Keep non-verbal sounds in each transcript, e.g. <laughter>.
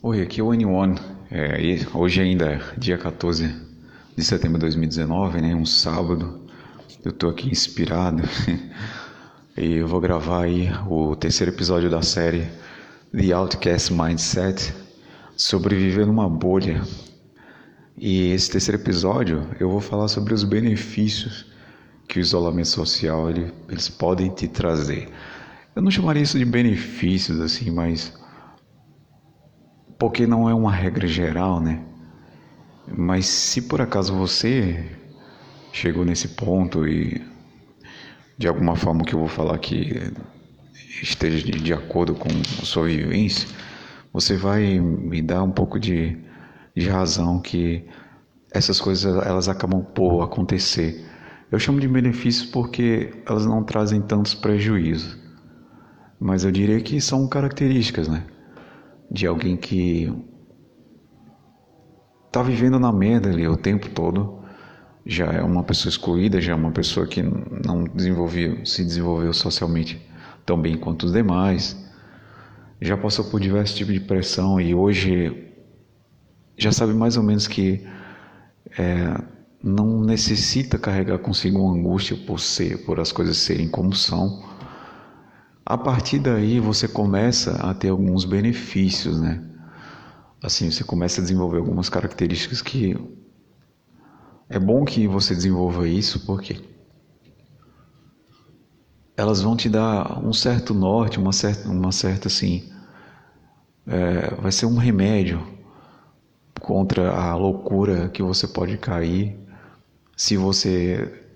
Oi, aqui é o N1. É, hoje ainda é dia 14 de setembro de 2019, né? Um sábado. Eu tô aqui inspirado <laughs> e eu vou gravar aí o terceiro episódio da série The Outcast Mindset, sobreviver numa bolha. E esse terceiro episódio eu vou falar sobre os benefícios que o isolamento social ele, eles podem te trazer. Eu não chamaria isso de benefícios assim, mas porque não é uma regra geral, né? Mas se por acaso você chegou nesse ponto e de alguma forma que eu vou falar que esteja de acordo com a sua vivência, você vai me dar um pouco de, de razão que essas coisas elas acabam por acontecer. Eu chamo de benefícios porque elas não trazem tantos prejuízos, mas eu diria que são características, né? De alguém que tá vivendo na merda ali o tempo todo, já é uma pessoa excluída, já é uma pessoa que não desenvolveu, se desenvolveu socialmente tão bem quanto os demais, já passou por diversos tipos de pressão e hoje já sabe mais ou menos que é, não necessita carregar consigo uma angústia por ser, por as coisas serem como são a partir daí você começa a ter alguns benefícios, né? Assim, você começa a desenvolver algumas características que é bom que você desenvolva isso porque elas vão te dar um certo norte, uma certa, uma certa assim, é, vai ser um remédio contra a loucura que você pode cair se você,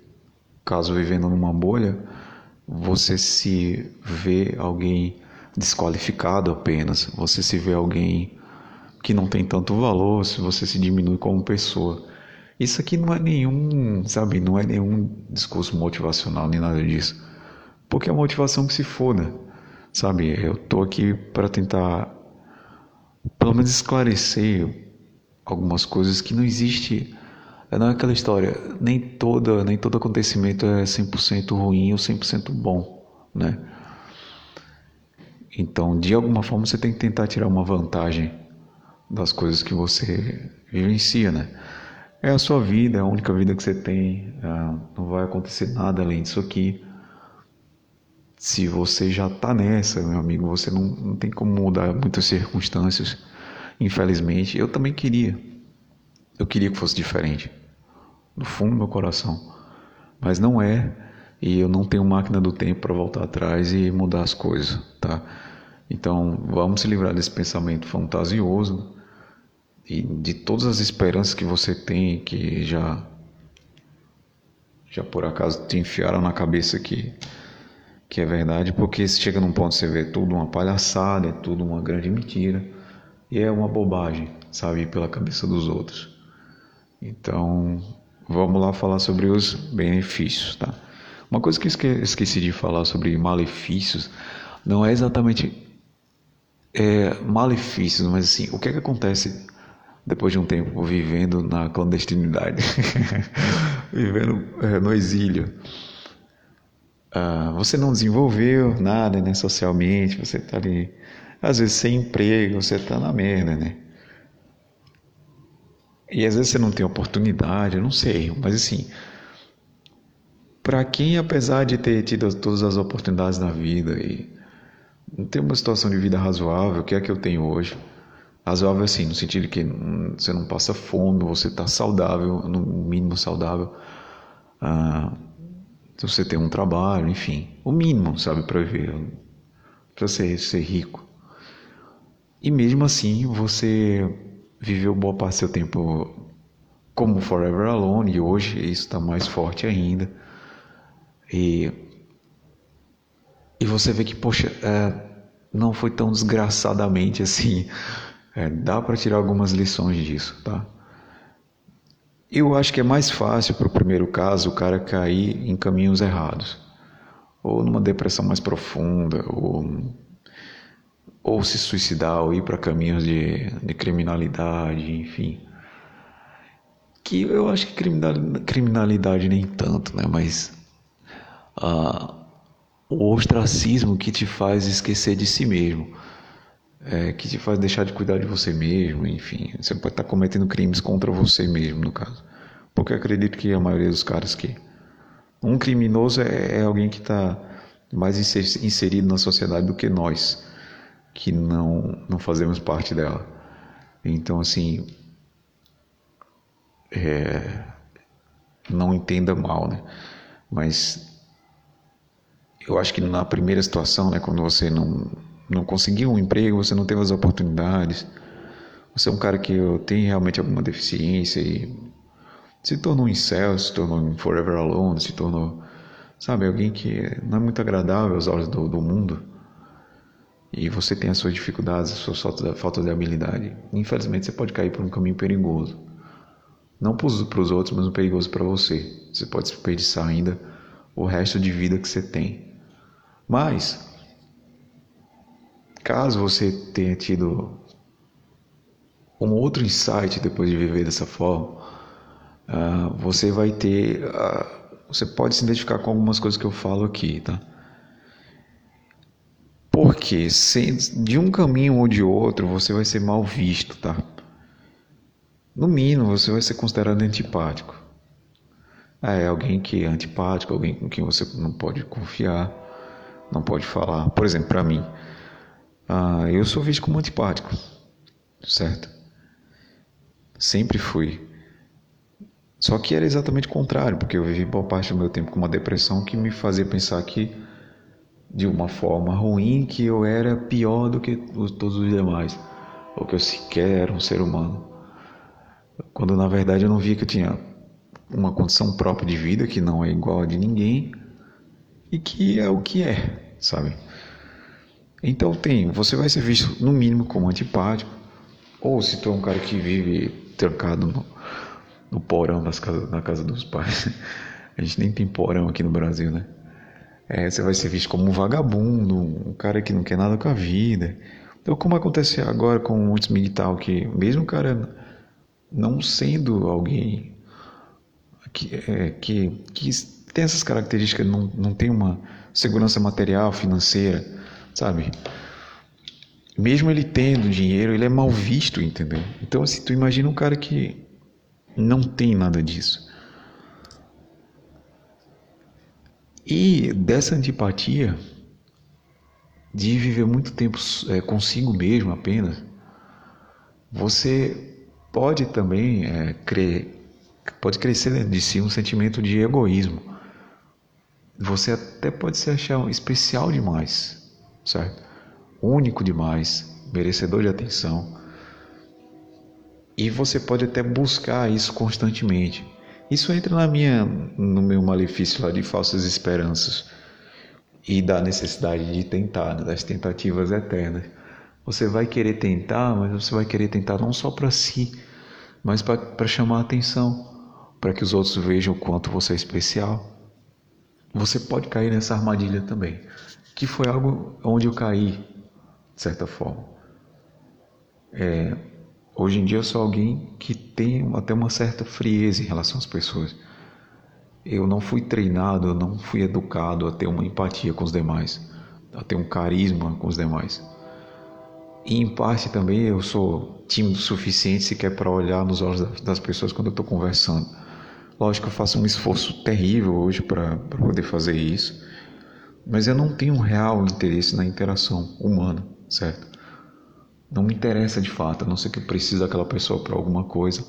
caso vivendo numa bolha, você se vê alguém desqualificado apenas, você se vê alguém que não tem tanto valor, se você se diminui como pessoa. Isso aqui não é nenhum, sabe, não é nenhum discurso motivacional nem nada disso. Porque a motivação que se foda, sabe? Eu tô aqui para tentar pelo menos esclarecer algumas coisas que não existe é não é aquela história, nem toda, nem todo acontecimento é 100% ruim ou 100% bom, né? Então, de alguma forma você tem que tentar tirar uma vantagem das coisas que você vivencia, né? É a sua vida, é a única vida que você tem, ah, não vai acontecer nada além disso aqui. Se você já está nessa, meu amigo, você não, não tem como mudar muitas circunstâncias, infelizmente. Eu também queria, eu queria que fosse diferente no fundo do meu coração. Mas não é, e eu não tenho máquina do tempo para voltar atrás e mudar as coisas, tá? Então, vamos se livrar desse pensamento fantasioso e de todas as esperanças que você tem que já já por acaso te enfiaram na cabeça que que é verdade, porque se chega num ponto você vê tudo uma palhaçada, é tudo uma grande mentira e é uma bobagem, sabe, pela cabeça dos outros. Então, vamos lá falar sobre os benefícios, tá? Uma coisa que esqueci de falar sobre malefícios não é exatamente é, malefícios, mas assim, o que é que acontece depois de um tempo vivendo na clandestinidade, <laughs> vivendo é, no exílio? Ah, você não desenvolveu nada né, socialmente, você está ali, às vezes sem emprego, você está na merda, né? E às vezes você não tem oportunidade, não sei, mas assim, para quem apesar de ter tido todas as oportunidades na vida e não ter uma situação de vida razoável, que é que eu tenho hoje, razoável assim, no sentido que você não passa fome, você está saudável, no mínimo saudável, ah, você tem um trabalho, enfim, o mínimo, sabe, para viver, para ser, ser rico. E mesmo assim, você viveu boa parte do seu tempo como Forever Alone e hoje isso está mais forte ainda. E, e você vê que, poxa, é, não foi tão desgraçadamente assim. É, dá para tirar algumas lições disso, tá? Eu acho que é mais fácil para o primeiro caso o cara cair em caminhos errados, ou numa depressão mais profunda, ou ou se suicidar, ou ir para caminhos de, de criminalidade, enfim. Que eu acho que criminalidade, criminalidade nem tanto, né? Mas ah, o ostracismo que te faz esquecer de si mesmo. é, que te faz deixar de cuidar de você mesmo, enfim. Você pode estar cometendo crimes contra você mesmo, no caso. Porque acredito que a maioria dos caras que. Um criminoso é, é alguém que está mais inserido na sociedade do que nós, que não, não fazemos parte dela. Então, assim. É, não entenda mal, né? Mas eu acho que na primeira situação, né, quando você não não conseguiu um emprego, você não teve as oportunidades, você é um cara que tem realmente alguma deficiência e se tornou um incel, se tornou um forever alone, se tornou, sabe, alguém que não é muito agradável aos olhos do, do mundo e você tem as suas dificuldades, suas faltas, falta de habilidade, infelizmente você pode cair por um caminho perigoso. Não para os outros, mas um perigoso para você. Você pode desperdiçar ainda o resto de vida que você tem. Mas Caso você tenha tido um outro insight depois de viver dessa forma, uh, você vai ter. Uh, você pode se identificar com algumas coisas que eu falo aqui, tá? Porque se, de um caminho ou de outro você vai ser mal visto, tá? No mínimo você vai ser considerado antipático. É alguém que é antipático, alguém com quem você não pode confiar, não pode falar. Por exemplo, para mim, ah, eu sou visto como antipático, certo? Sempre fui. Só que era exatamente o contrário, porque eu vivi boa parte do meu tempo com uma depressão que me fazia pensar que, de uma forma ruim, que eu era pior do que todos os demais, ou que eu sequer era um ser humano. Quando na verdade eu não via que eu tinha uma condição própria de vida que não é igual a de ninguém e que é o que é, sabe? Então tem, você vai ser visto no mínimo como antipático, ou se tu é um cara que vive trancado no, no porão das na casa dos pais. <laughs> A gente nem tem porão aqui no Brasil, né? É, você vai ser visto como um vagabundo, um cara que não quer nada com a vida. Então, como acontece agora com muitos militares, que mesmo o cara não sendo alguém que, é, que, que tem essas características, não, não tem uma segurança material, financeira, sabe? Mesmo ele tendo dinheiro, ele é mal visto, entendeu? Então, assim, tu imagina um cara que não tem nada disso. E dessa antipatia, de viver muito tempo é, consigo mesmo apenas, você pode também é, crer, pode crescer dentro de si um sentimento de egoísmo. Você até pode se achar especial demais, certo? Único demais, merecedor de atenção. E você pode até buscar isso constantemente. Isso entra na minha, no meu malefício lá de falsas esperanças e da necessidade de tentar, né? das tentativas eternas. Você vai querer tentar, mas você vai querer tentar não só para si, mas para chamar a atenção, para que os outros vejam o quanto você é especial. Você pode cair nessa armadilha também que foi algo onde eu caí, de certa forma. É, hoje em dia eu sou alguém que tem até uma certa frieza em relação às pessoas. Eu não fui treinado, eu não fui educado a ter uma empatia com os demais, a ter um carisma com os demais. E em parte também eu sou tímido o suficiente sequer para olhar nos olhos das pessoas quando eu estou conversando. Lógico que eu faço um esforço terrível hoje para poder fazer isso mas eu não tenho um real interesse na interação humana, certo? Não me interessa de fato, a não ser que eu precise daquela pessoa para alguma coisa.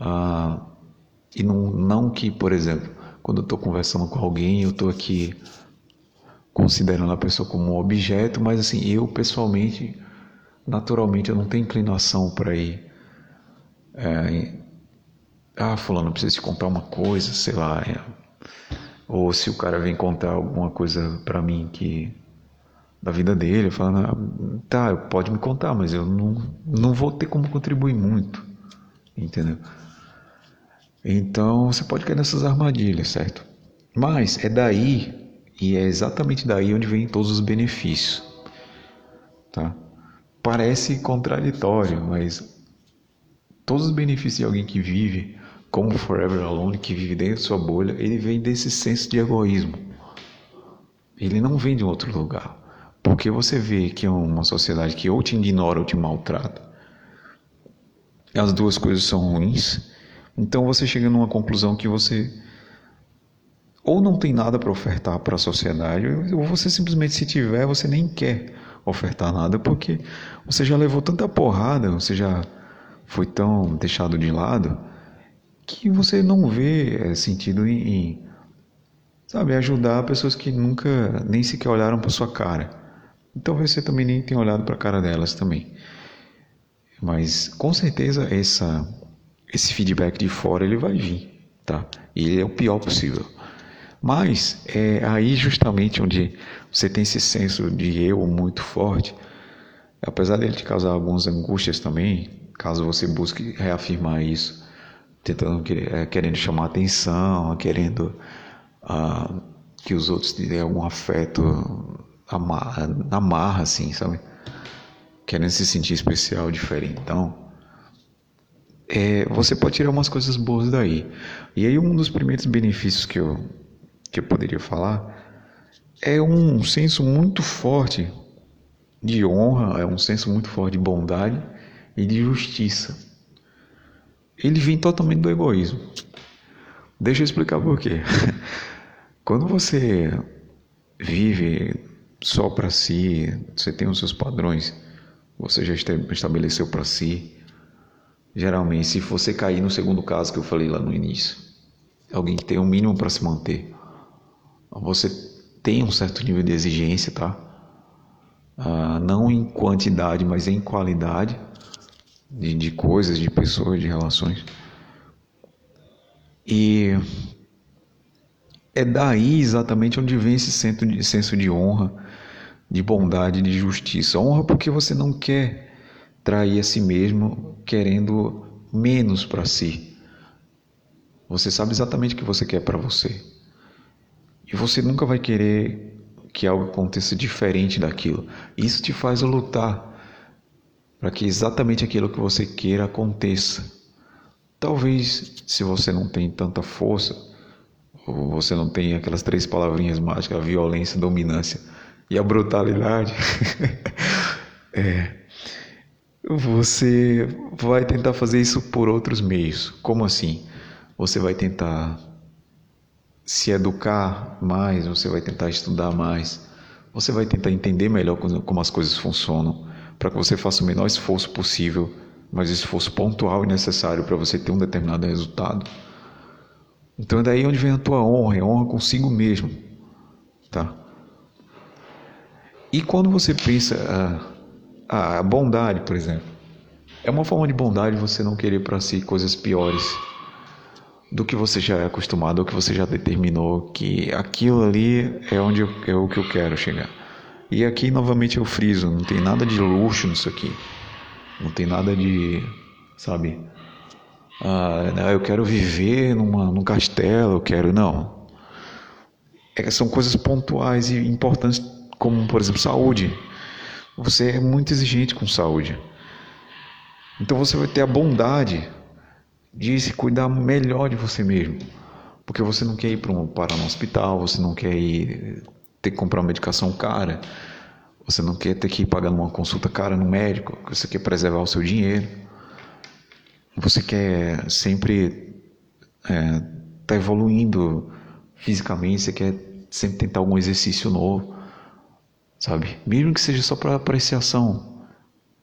Ah, e não, não que, por exemplo, quando eu estou conversando com alguém, eu estou aqui considerando a pessoa como um objeto, mas assim, eu pessoalmente, naturalmente, eu não tenho inclinação para ir. É, ah, fulano, preciso te comprar uma coisa, sei lá. É, ou se o cara vem contar alguma coisa para mim que da vida dele, falando, ah, tá, pode me contar, mas eu não, não vou ter como contribuir muito, entendeu? Então você pode cair nessas armadilhas, certo? Mas é daí, e é exatamente daí onde vem todos os benefícios, tá? Parece contraditório, mas todos os benefícios de alguém que vive como Forever Alone, que vive dentro de sua bolha, ele vem desse senso de egoísmo. Ele não vem de outro lugar. Porque você vê que é uma sociedade que ou te ignora ou te maltrata, as duas coisas são ruins, então você chega numa conclusão que você ou não tem nada para ofertar para a sociedade, ou você simplesmente, se tiver, você nem quer ofertar nada, porque você já levou tanta porrada, você já foi tão deixado de lado, que você não vê é, sentido em, em sabe, ajudar pessoas que nunca nem sequer olharam para sua cara. Então você também nem tem olhado para a cara delas também. Mas com certeza essa esse feedback de fora ele vai vir, tá? E ele é o pior possível. Mas é aí justamente onde você tem esse senso de eu muito forte, apesar dele te causar algumas angústias também, caso você busque reafirmar isso, tentando é, querendo chamar atenção, querendo uh, que os outros te dêem algum afeto na marra, assim, sabe? Querendo se sentir especial, diferente. Então, é, você pode tirar umas coisas boas daí. E aí um dos primeiros benefícios que eu que eu poderia falar é um senso muito forte de honra, é um senso muito forte de bondade e de justiça. Ele vem totalmente do egoísmo. Deixa eu explicar por quê. <laughs> Quando você vive só para si, você tem os seus padrões, você já estabeleceu para si. Geralmente, se você cair no segundo caso que eu falei lá no início, alguém que tem o um mínimo para se manter, você tem um certo nível de exigência, tá? Ah, não em quantidade, mas em qualidade de, de coisas, de pessoas, de relações. E é daí exatamente onde vem esse senso de, senso de honra, de bondade, de justiça. Honra porque você não quer trair a si mesmo querendo menos para si. Você sabe exatamente o que você quer para você. E você nunca vai querer que algo aconteça diferente daquilo. Isso te faz lutar para que exatamente aquilo que você queira aconteça. Talvez, se você não tem tanta força, ou você não tem aquelas três palavrinhas mágicas, violência, dominância e a brutalidade, <laughs> é, você vai tentar fazer isso por outros meios. Como assim? Você vai tentar se educar mais, você vai tentar estudar mais, você vai tentar entender melhor como as coisas funcionam, para que você faça o menor esforço possível, mas esforço pontual e necessário para você ter um determinado resultado. Então é daí onde vem a tua honra, é honra consigo mesmo, tá? E quando você pensa a, ah, a bondade, por exemplo, é uma forma de bondade você não querer para si coisas piores do que você já é acostumado, ou que você já determinou que aquilo ali é onde eu, é o que eu quero chegar. E aqui novamente eu friso, não tem nada de luxo nisso aqui. Não tem nada de, sabe? Ah, eu quero viver numa, num castelo, eu quero. Não. É, são coisas pontuais e importantes, como, por exemplo, saúde. Você é muito exigente com saúde. Então você vai ter a bondade de se cuidar melhor de você mesmo. Porque você não quer ir para um, para um hospital, você não quer ir ter que comprar uma medicação cara, você não quer ter que ir pagando uma consulta cara no médico, você quer preservar o seu dinheiro. Você quer sempre estar é, tá evoluindo fisicamente, você quer sempre tentar algum exercício novo, sabe? Mesmo que seja só para apreciação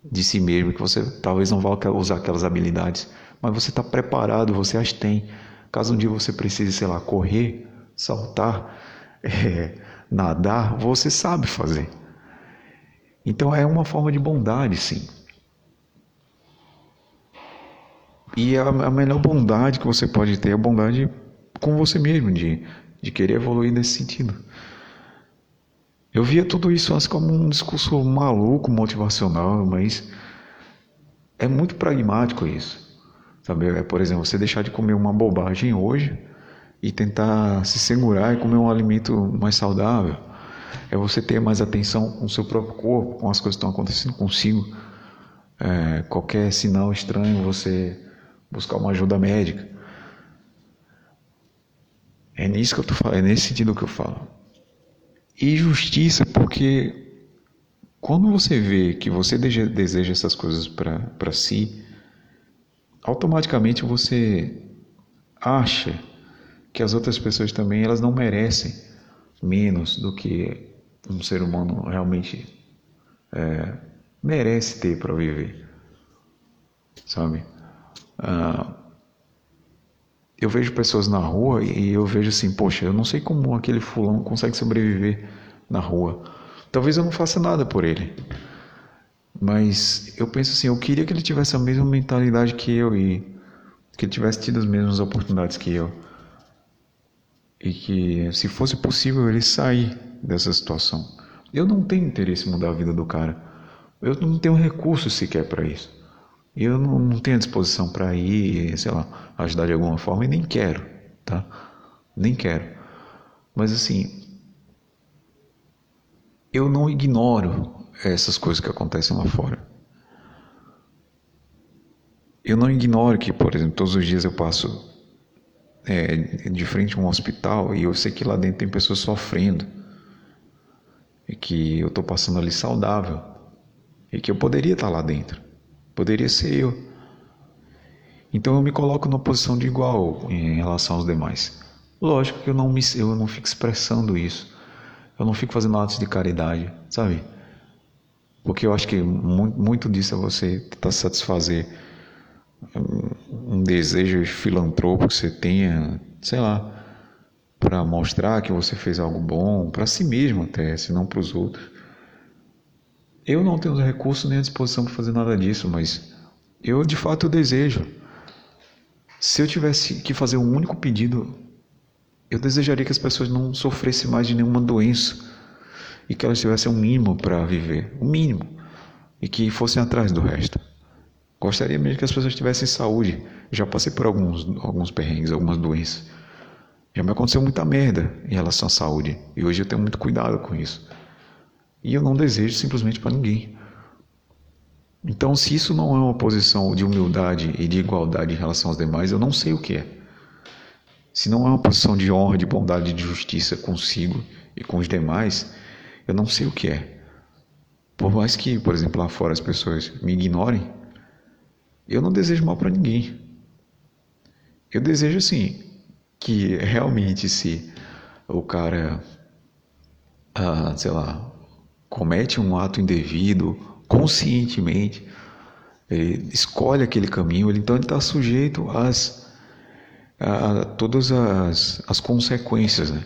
de si mesmo, que você talvez não vá usar aquelas habilidades mas você está preparado, você as tem. Caso um dia você precise, sei lá, correr, saltar, <laughs> é, nadar, você sabe fazer. Então é uma forma de bondade, sim. E a, a melhor bondade que você pode ter é a bondade com você mesmo, de, de querer evoluir nesse sentido. Eu via tudo isso antes como um discurso maluco, motivacional, mas é muito pragmático isso. Sabe? É, por exemplo, você deixar de comer uma bobagem hoje e tentar se segurar e comer um alimento mais saudável. É você ter mais atenção com o seu próprio corpo, com as coisas que estão acontecendo consigo. É, qualquer sinal estranho, você buscar uma ajuda médica. É nisso que eu tô falando, é nesse sentido que eu falo. E justiça, porque quando você vê que você deseja essas coisas para si, automaticamente você acha que as outras pessoas também elas não merecem menos do que um ser humano realmente é, merece ter para viver, sabe? Ah, eu vejo pessoas na rua e eu vejo assim, poxa, eu não sei como aquele fulano consegue sobreviver na rua. Talvez eu não faça nada por ele. Mas eu penso assim, eu queria que ele tivesse a mesma mentalidade que eu e que ele tivesse tido as mesmas oportunidades que eu. E que, se fosse possível, ele sair dessa situação. Eu não tenho interesse em mudar a vida do cara. Eu não tenho recursos sequer para isso. Eu não, não tenho disposição para ir, sei lá, ajudar de alguma forma e nem quero, tá? Nem quero. Mas assim, eu não ignoro essas coisas que acontecem lá fora. Eu não ignoro que, por exemplo, todos os dias eu passo é, de frente a um hospital e eu sei que lá dentro tem pessoas sofrendo e que eu estou passando ali saudável e que eu poderia estar lá dentro, poderia ser eu. Então eu me coloco numa posição de igual em relação aos demais. Lógico que eu não me, eu não fico expressando isso, eu não fico fazendo atos de caridade, sabe? Porque eu acho que muito, disso é você tentar satisfazer um desejo filantropo que você tenha, sei lá, para mostrar que você fez algo bom, para si mesmo até, se não para os outros. Eu não tenho recursos nem a disposição para fazer nada disso, mas eu de fato desejo. Se eu tivesse que fazer um único pedido, eu desejaria que as pessoas não sofressem mais de nenhuma doença e que elas tivessem um mínimo para viver, um mínimo, e que fossem atrás do resto. Gostaria mesmo que as pessoas tivessem saúde. Já passei por alguns, alguns perrengues, algumas doenças. Já me aconteceu muita merda em relação à saúde. E hoje eu tenho muito cuidado com isso. E eu não desejo simplesmente para ninguém. Então, se isso não é uma posição de humildade e de igualdade em relação aos demais, eu não sei o que é. Se não é uma posição de honra, de bondade de justiça consigo e com os demais, eu não sei o que é. Por mais que, por exemplo, lá fora as pessoas me ignorem, eu não desejo mal para ninguém. Eu desejo assim que realmente se o cara, ah, sei lá, comete um ato indevido conscientemente, ele escolhe aquele caminho, ele, então ele está sujeito às a, a todas as, as consequências, né?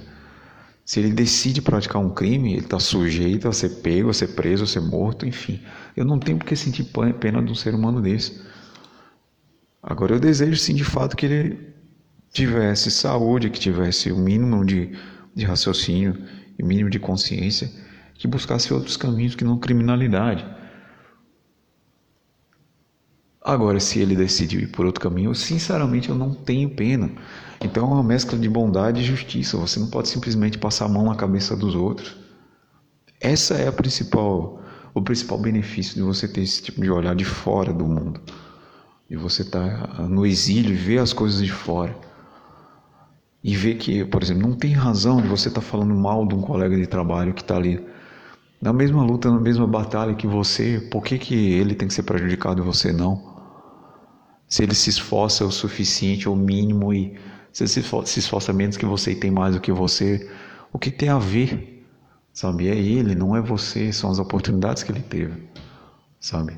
Se ele decide praticar um crime, ele está sujeito a ser pego, a ser preso, a ser morto, enfim. Eu não tenho por que sentir pena de um ser humano desse. Agora eu desejo sim de fato que ele tivesse saúde, que tivesse o mínimo de, de raciocínio e mínimo de consciência, que buscasse outros caminhos que não criminalidade. Agora, se ele decide ir por outro caminho, sinceramente eu não tenho pena. Então é uma mescla de bondade e justiça. Você não pode simplesmente passar a mão na cabeça dos outros. Essa é a principal, o principal benefício de você ter esse tipo de olhar de fora do mundo e você está no exílio e vê as coisas de fora e vê que, por exemplo, não tem razão de você estar tá falando mal de um colega de trabalho que está ali na mesma luta, na mesma batalha que você, por que, que ele tem que ser prejudicado e você não? Se ele se esforça o suficiente o mínimo e se ele se esforça menos que você e tem mais do que você, o que tem a ver? Sabe? É ele, não é você, são as oportunidades que ele teve, sabe?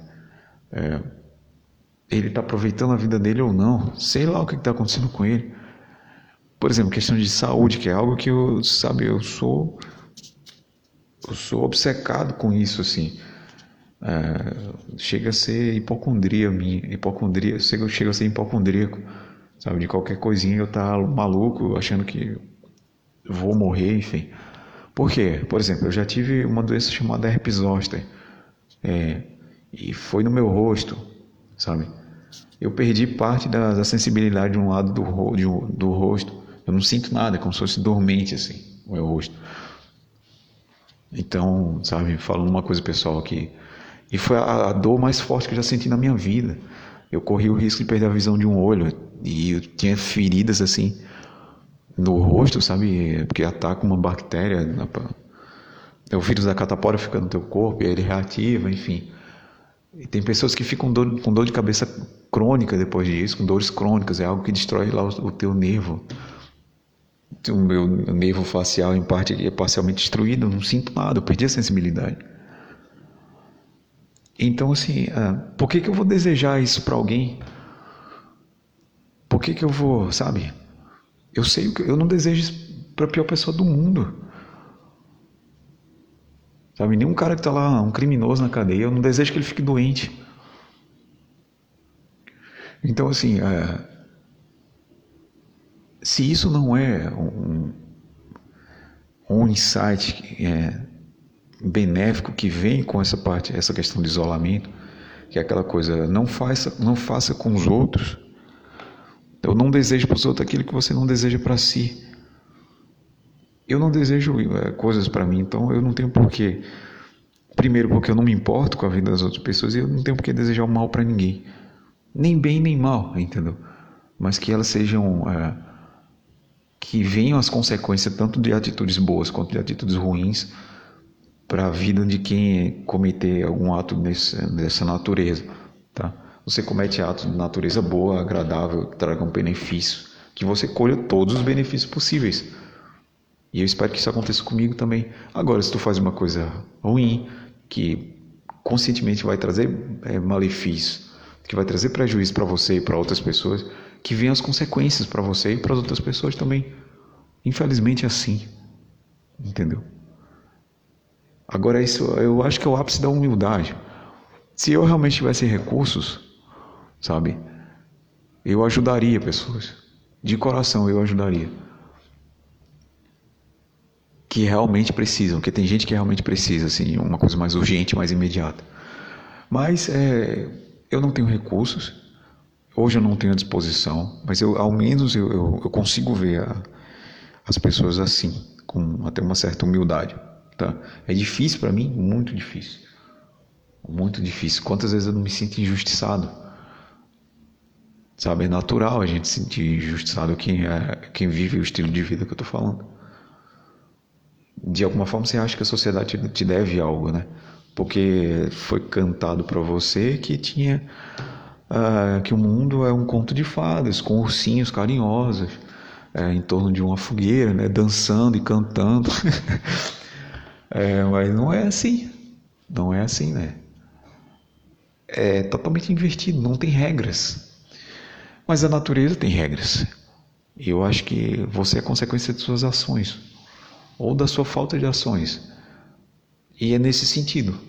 É, ele está aproveitando a vida dele ou não, sei lá o que está acontecendo com ele. Por exemplo, questão de saúde, que é algo que eu, sabe, eu sou, eu sou obcecado com isso, assim. É, chega a ser hipocondria minha, hipocondria, chega a ser hipocondríaco, sabe, de qualquer coisinha eu tá maluco, achando que vou morrer, enfim. Por quê? Por exemplo, eu já tive uma doença chamada herpes zoster, é, e foi no meu rosto, sabe? Eu perdi parte da, da sensibilidade de um lado do, do rosto. Eu não sinto nada, é como se fosse dormente assim, o meu rosto. Então, sabe, falando uma coisa pessoal aqui. E foi a, a dor mais forte que eu já senti na minha vida. Eu corri o risco de perder a visão de um olho. E eu tinha feridas assim no rosto, sabe? Porque ataca uma bactéria na, o vírus da catapora fica no teu corpo e ele reativa, enfim. E tem pessoas que ficam dor, com dor de cabeça crônica depois disso, com dores crônicas, é algo que destrói lá o, o teu nervo. O meu nervo facial, em parte, é parcialmente destruído, não sinto nada, eu perdi a sensibilidade. Então, assim, ah, por que, que eu vou desejar isso para alguém? Por que, que eu vou, sabe? Eu sei que eu não desejo isso para a pior pessoa do mundo. Sabe, nenhum cara que está lá, um criminoso na cadeia, eu não desejo que ele fique doente. Então, assim, é, se isso não é um, um insight é, benéfico que vem com essa parte, essa questão de isolamento, que é aquela coisa, não faça, não faça com os outros. Eu não desejo para os outros aquilo que você não deseja para si. Eu não desejo é, coisas para mim, então eu não tenho porquê. Primeiro, porque eu não me importo com a vida das outras pessoas e eu não tenho porquê desejar o mal para ninguém. Nem bem nem mal, entendeu? Mas que elas sejam. É, que venham as consequências tanto de atitudes boas quanto de atitudes ruins para a vida de quem cometer algum ato dessa natureza, tá? Você comete atos de natureza boa, agradável, que tragam benefício, que você colha todos os benefícios possíveis. E eu espero que isso aconteça comigo também. Agora, se tu faz uma coisa ruim, que conscientemente vai trazer é, malefício, que vai trazer prejuízo para você e para outras pessoas, que venham as consequências para você e para as outras pessoas também. Infelizmente é assim. Entendeu? Agora, isso eu acho que é o ápice da humildade. Se eu realmente tivesse recursos, sabe, eu ajudaria pessoas. De coração eu ajudaria que realmente precisam, que tem gente que realmente precisa, assim, uma coisa mais urgente, mais imediata. Mas é, eu não tenho recursos, hoje eu não tenho disposição, mas eu, ao menos eu, eu, eu consigo ver a, as pessoas assim, com até uma certa humildade. Tá? É difícil para mim, muito difícil. Muito difícil. Quantas vezes eu não me sinto injustiçado? Sabe, é natural a gente se sentir injustiçado quem, é, quem vive o estilo de vida que eu estou falando de alguma forma você acha que a sociedade te deve algo, né? Porque foi cantado para você que tinha uh, que o mundo é um conto de fadas com ursinhos carinhosos é, em torno de uma fogueira, né? Dançando e cantando. <laughs> é, mas não é assim, não é assim, né? É totalmente invertido, não tem regras. Mas a natureza tem regras. E eu acho que você é consequência de suas ações ou da sua falta de ações. E é nesse sentido.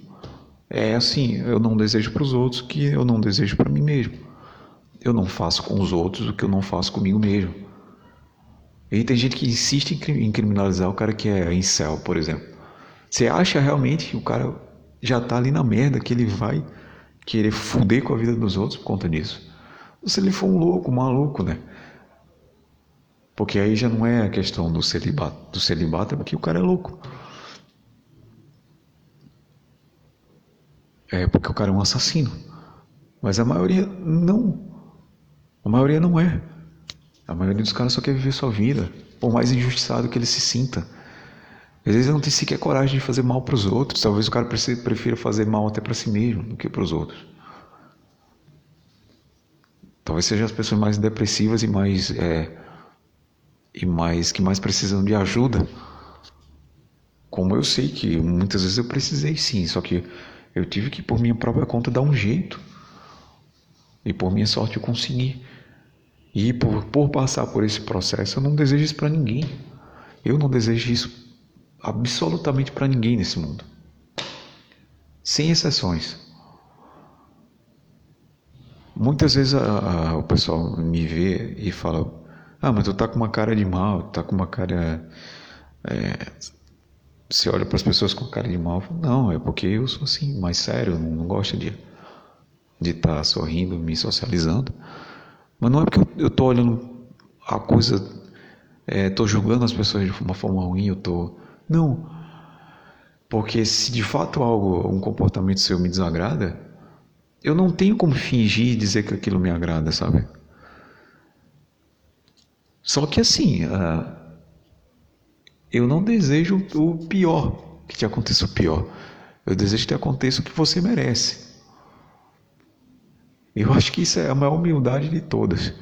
É assim, eu não desejo para os outros o que eu não desejo para mim mesmo. Eu não faço com os outros o que eu não faço comigo mesmo. E tem gente que insiste em criminalizar o cara que é incel, por exemplo. Você acha realmente que o cara já está ali na merda, que ele vai querer fuder com a vida dos outros por conta disso? Se ele for um louco, um maluco, né? Porque aí já não é a questão do celibato. Do celibato é porque o cara é louco. É porque o cara é um assassino. Mas a maioria não. A maioria não é. A maioria dos caras só quer viver sua vida, por mais injustiçado que ele se sinta. Às vezes não tem sequer coragem de fazer mal para os outros. Talvez o cara prefira fazer mal até para si mesmo do que para os outros. Talvez sejam as pessoas mais depressivas e mais é, e mais que mais precisam de ajuda. Como eu sei que muitas vezes eu precisei sim, só que eu tive que por minha própria conta dar um jeito. E por minha sorte eu consegui. E por, por passar por esse processo, eu não desejo isso para ninguém. Eu não desejo isso absolutamente para ninguém nesse mundo. Sem exceções. Muitas vezes a, a, o pessoal me vê e fala: ah, mas tu tá com uma cara de mal, tá com uma cara. É, você olha para as pessoas com cara de mal. Não, é porque eu sou assim, mais sério, não, não gosto de de estar tá sorrindo, me socializando. Mas não é porque eu, tô olhando a coisa, é, tô julgando as pessoas de uma forma ruim, eu tô. Não. Porque se de fato algo, um comportamento seu me desagrada, eu não tenho como fingir e dizer que aquilo me agrada, sabe? Só que assim, uh, eu não desejo o pior que te aconteça o pior. Eu desejo que te aconteça o que você merece. Eu acho que isso é a maior humildade de todas.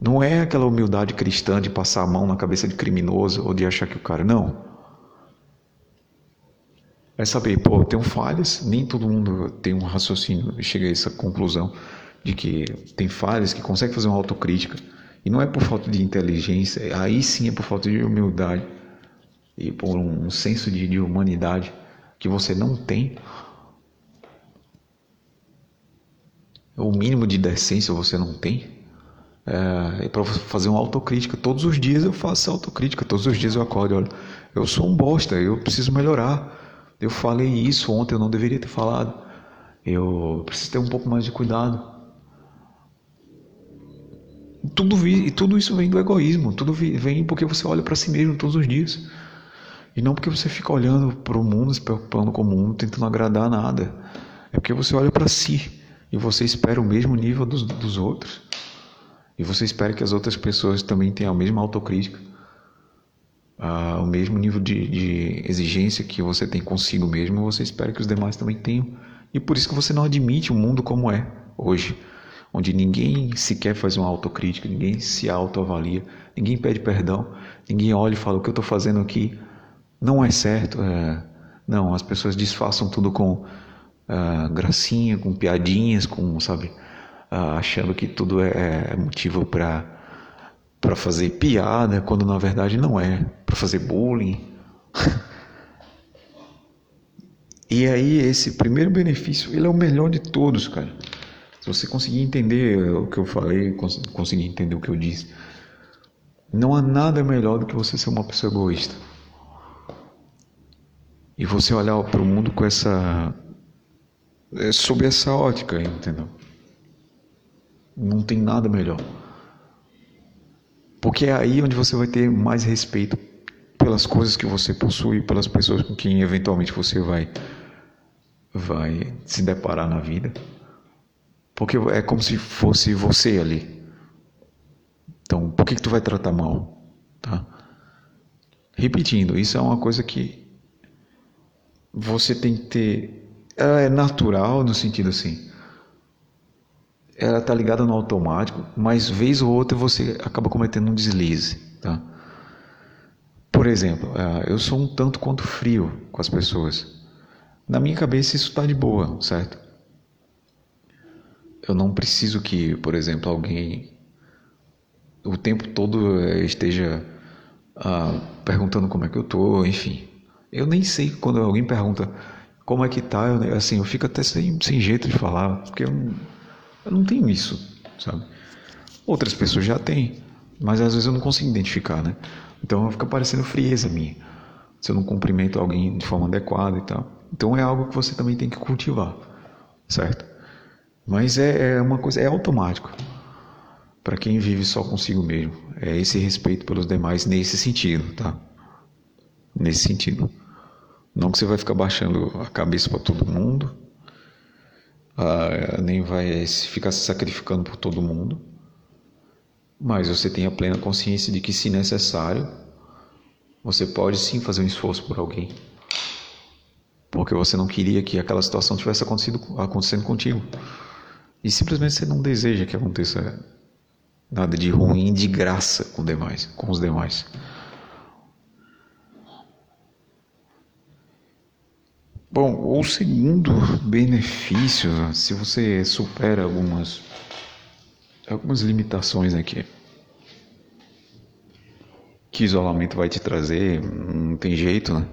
Não é aquela humildade cristã de passar a mão na cabeça de criminoso ou de achar que o cara. Não. É saber, pô, eu tenho falhas, nem todo mundo tem um raciocínio chega a essa conclusão de que tem falhas, que consegue fazer uma autocrítica. E não é por falta de inteligência, aí sim é por falta de humildade e por um senso de, de humanidade que você não tem. O mínimo de decência você não tem. É, para fazer uma autocrítica. Todos os dias eu faço autocrítica, todos os dias eu acordo e olho, eu sou um bosta, eu preciso melhorar. Eu falei isso ontem, eu não deveria ter falado. Eu preciso ter um pouco mais de cuidado. Tudo, vi, tudo isso vem do egoísmo, tudo vem porque você olha para si mesmo todos os dias. E não porque você fica olhando para o mundo, se preocupando com o mundo, tentando agradar nada. É porque você olha para si e você espera o mesmo nível dos, dos outros. E você espera que as outras pessoas também tenham a mesma autocrítica, uh, o mesmo nível de, de exigência que você tem consigo mesmo, você espera que os demais também tenham. E por isso que você não admite o mundo como é hoje onde ninguém sequer faz uma autocrítica, ninguém se autoavalia, ninguém pede perdão, ninguém olha e fala o que eu estou fazendo aqui não é certo. É... Não, as pessoas disfarçam tudo com uh, gracinha, com piadinhas, com, sabe, uh, achando que tudo é, é motivo para para fazer piada, quando na verdade não é, para fazer bullying. <laughs> e aí esse primeiro benefício, ele é o melhor de todos, cara. Se você conseguir entender o que eu falei, conseguir entender o que eu disse, não há nada melhor do que você ser uma pessoa egoísta. E você olhar para o mundo com essa. É, sob essa ótica, entendeu? Não tem nada melhor. Porque é aí onde você vai ter mais respeito pelas coisas que você possui, pelas pessoas com quem eventualmente você vai vai se deparar na vida. Porque é como se fosse você ali. Então, por que, que tu vai tratar mal? Tá? Repetindo, isso é uma coisa que você tem que ter. Ela é natural no sentido assim. Ela está ligada no automático, mas vez ou outra você acaba cometendo um deslize. Tá? Por exemplo, é, eu sou um tanto quanto frio com as pessoas. Na minha cabeça isso está de boa, certo? Eu não preciso que, por exemplo, alguém o tempo todo eh, esteja ah, perguntando como é que eu tô, enfim. Eu nem sei quando alguém pergunta como é que tá, eu, assim, eu fico até sem, sem jeito de falar, porque eu não, eu não tenho isso, sabe? Outras pessoas já têm, mas às vezes eu não consigo identificar, né? Então fica parecendo frieza minha, se eu não cumprimento alguém de forma adequada e tal. Então é algo que você também tem que cultivar, certo? Mas é, é uma coisa, é automático para quem vive só consigo mesmo. É esse respeito pelos demais nesse sentido, tá? Nesse sentido. Não que você vai ficar baixando a cabeça para todo mundo, ah, nem vai ficar se sacrificando por todo mundo, mas você tem a plena consciência de que, se necessário, você pode sim fazer um esforço por alguém, porque você não queria que aquela situação tivesse acontecido, acontecendo contigo. E simplesmente você não deseja que aconteça nada de ruim de graça com, demais, com os demais. Bom, o segundo benefício, se você supera algumas algumas limitações aqui que isolamento vai te trazer, não tem jeito, né?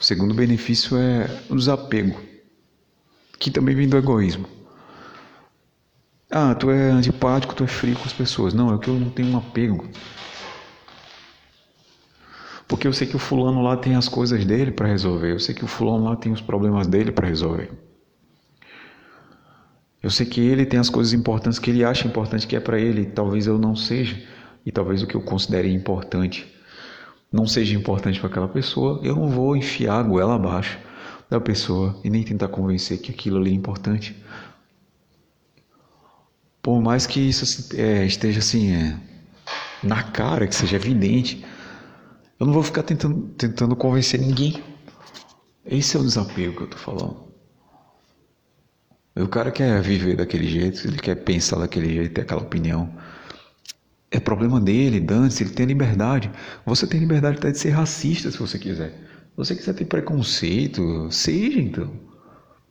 O segundo benefício é o desapego, que também vem do egoísmo. Ah, tu é antipático, tu é frio com as pessoas. Não, é que eu não tenho um apego. Porque eu sei que o fulano lá tem as coisas dele para resolver. Eu sei que o fulano lá tem os problemas dele para resolver. Eu sei que ele tem as coisas importantes que ele acha importante que é para ele, talvez eu não seja, e talvez o que eu considere importante não seja importante para aquela pessoa, eu não vou enfiar a goela abaixo da pessoa e nem tentar convencer que aquilo ali é importante. Por mais que isso é, esteja assim é, na cara, que seja evidente, eu não vou ficar tentando, tentando convencer ninguém. Esse é o desapego que eu tô falando. O cara quer viver daquele jeito, ele quer pensar daquele jeito, ter aquela opinião. É problema dele, dane-se, ele tem liberdade. Você tem liberdade até de ser racista se você quiser. Se você quiser ter preconceito, seja então.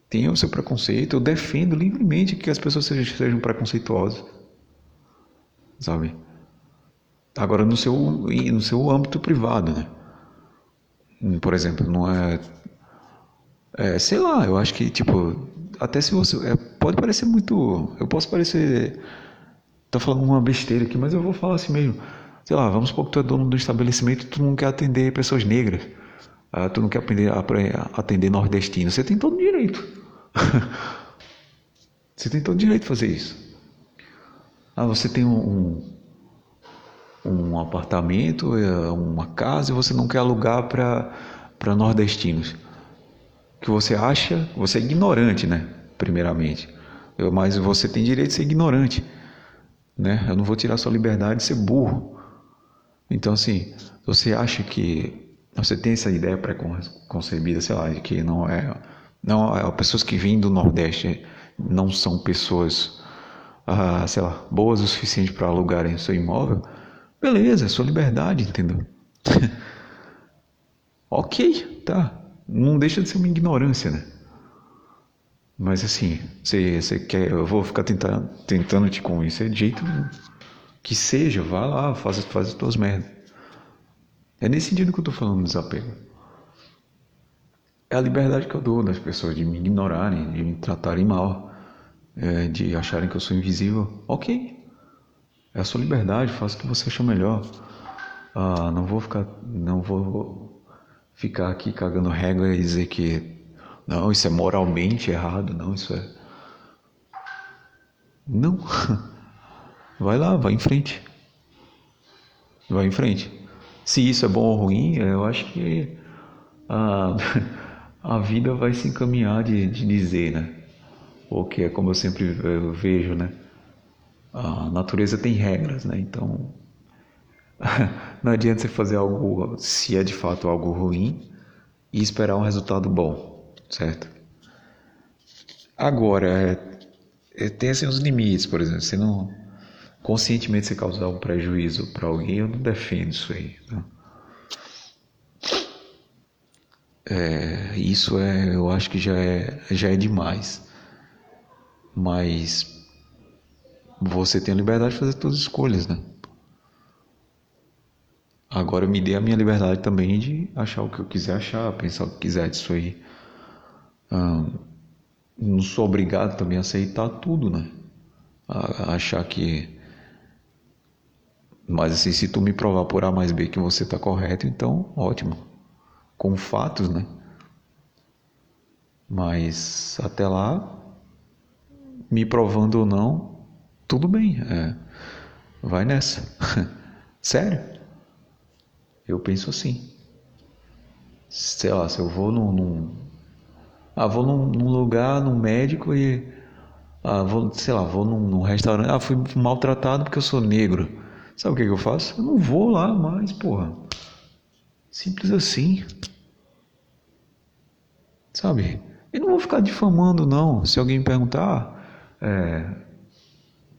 Tenha o seu preconceito. Eu defendo livremente que as pessoas sejam, sejam preconceituosas. Sabe? Agora no seu, no seu âmbito privado, né? Por exemplo, não é, é sei lá, eu acho que tipo até se você é, pode parecer muito, eu posso parecer tô falando uma besteira aqui, mas eu vou falar assim mesmo. Sei lá, vamos supor que tu é dono do estabelecimento e tu não quer atender pessoas negras. Ah, tu não quer aprender, atender nordestinos. Você tem todo direito. <laughs> você tem todo direito de fazer isso. Ah, você tem um, um, um apartamento, é, uma casa e você não quer alugar para nordestinos. Que você acha, você é ignorante, né? Primeiramente. Eu, mas você tem direito de ser ignorante né? Eu não vou tirar sua liberdade de ser burro. Então, assim, você acha que você tem essa ideia pré-concebida, sei lá, de que não é, não é, pessoas que vêm do Nordeste não são pessoas, ah, sei lá, boas o suficiente para alugarem o seu imóvel? Beleza, é sua liberdade, entendeu? <laughs> ok, tá. Não deixa de ser uma ignorância, né? Mas assim, você, você quer, eu vou ficar tentando, tentando te convencer de jeito. Que seja, vá lá, faz, faz as tuas merdas. É nesse sentido que eu tô falando do desapego. É a liberdade que eu dou das pessoas de me ignorarem, de me tratarem mal, é, de acharem que eu sou invisível. Ok. É a sua liberdade, faça o que você achar melhor. Ah, não vou ficar, não vou ficar aqui cagando regra e dizer que não, isso é moralmente errado. Não, isso é. Não. <laughs> Vai lá, vai em frente. Vai em frente. Se isso é bom ou ruim, eu acho que a, <laughs> a vida vai se encaminhar de, de dizer, né? Porque é como eu sempre vejo, né? A natureza tem regras, né? Então, <laughs> não adianta você fazer algo, se é de fato algo ruim, e esperar um resultado bom certo? Agora, é, é, tem assim os limites, por exemplo, se não conscientemente você causar um prejuízo para alguém, eu não defendo isso aí. Né? É, isso é, eu acho que já é, já é demais. Mas você tem a liberdade de fazer todas as escolhas, né? Agora eu me dei a minha liberdade também de achar o que eu quiser achar, pensar o que quiser disso aí. Ah, não sou obrigado também a aceitar tudo, né? A achar que. Mas assim, se tu me provar por A mais B que você está correto, então ótimo. Com fatos, né? Mas até lá, me provando ou não, tudo bem. É, vai nessa. <laughs> Sério? Eu penso assim. Sei lá, se eu vou num, num ah, vou num, num lugar, num médico e. Ah, vou, sei lá, vou num, num, restaurante. Ah, fui maltratado porque eu sou negro. Sabe o que, que eu faço? Eu não vou lá mais, porra. Simples assim. Sabe? E não vou ficar difamando, não. Se alguém me perguntar, é,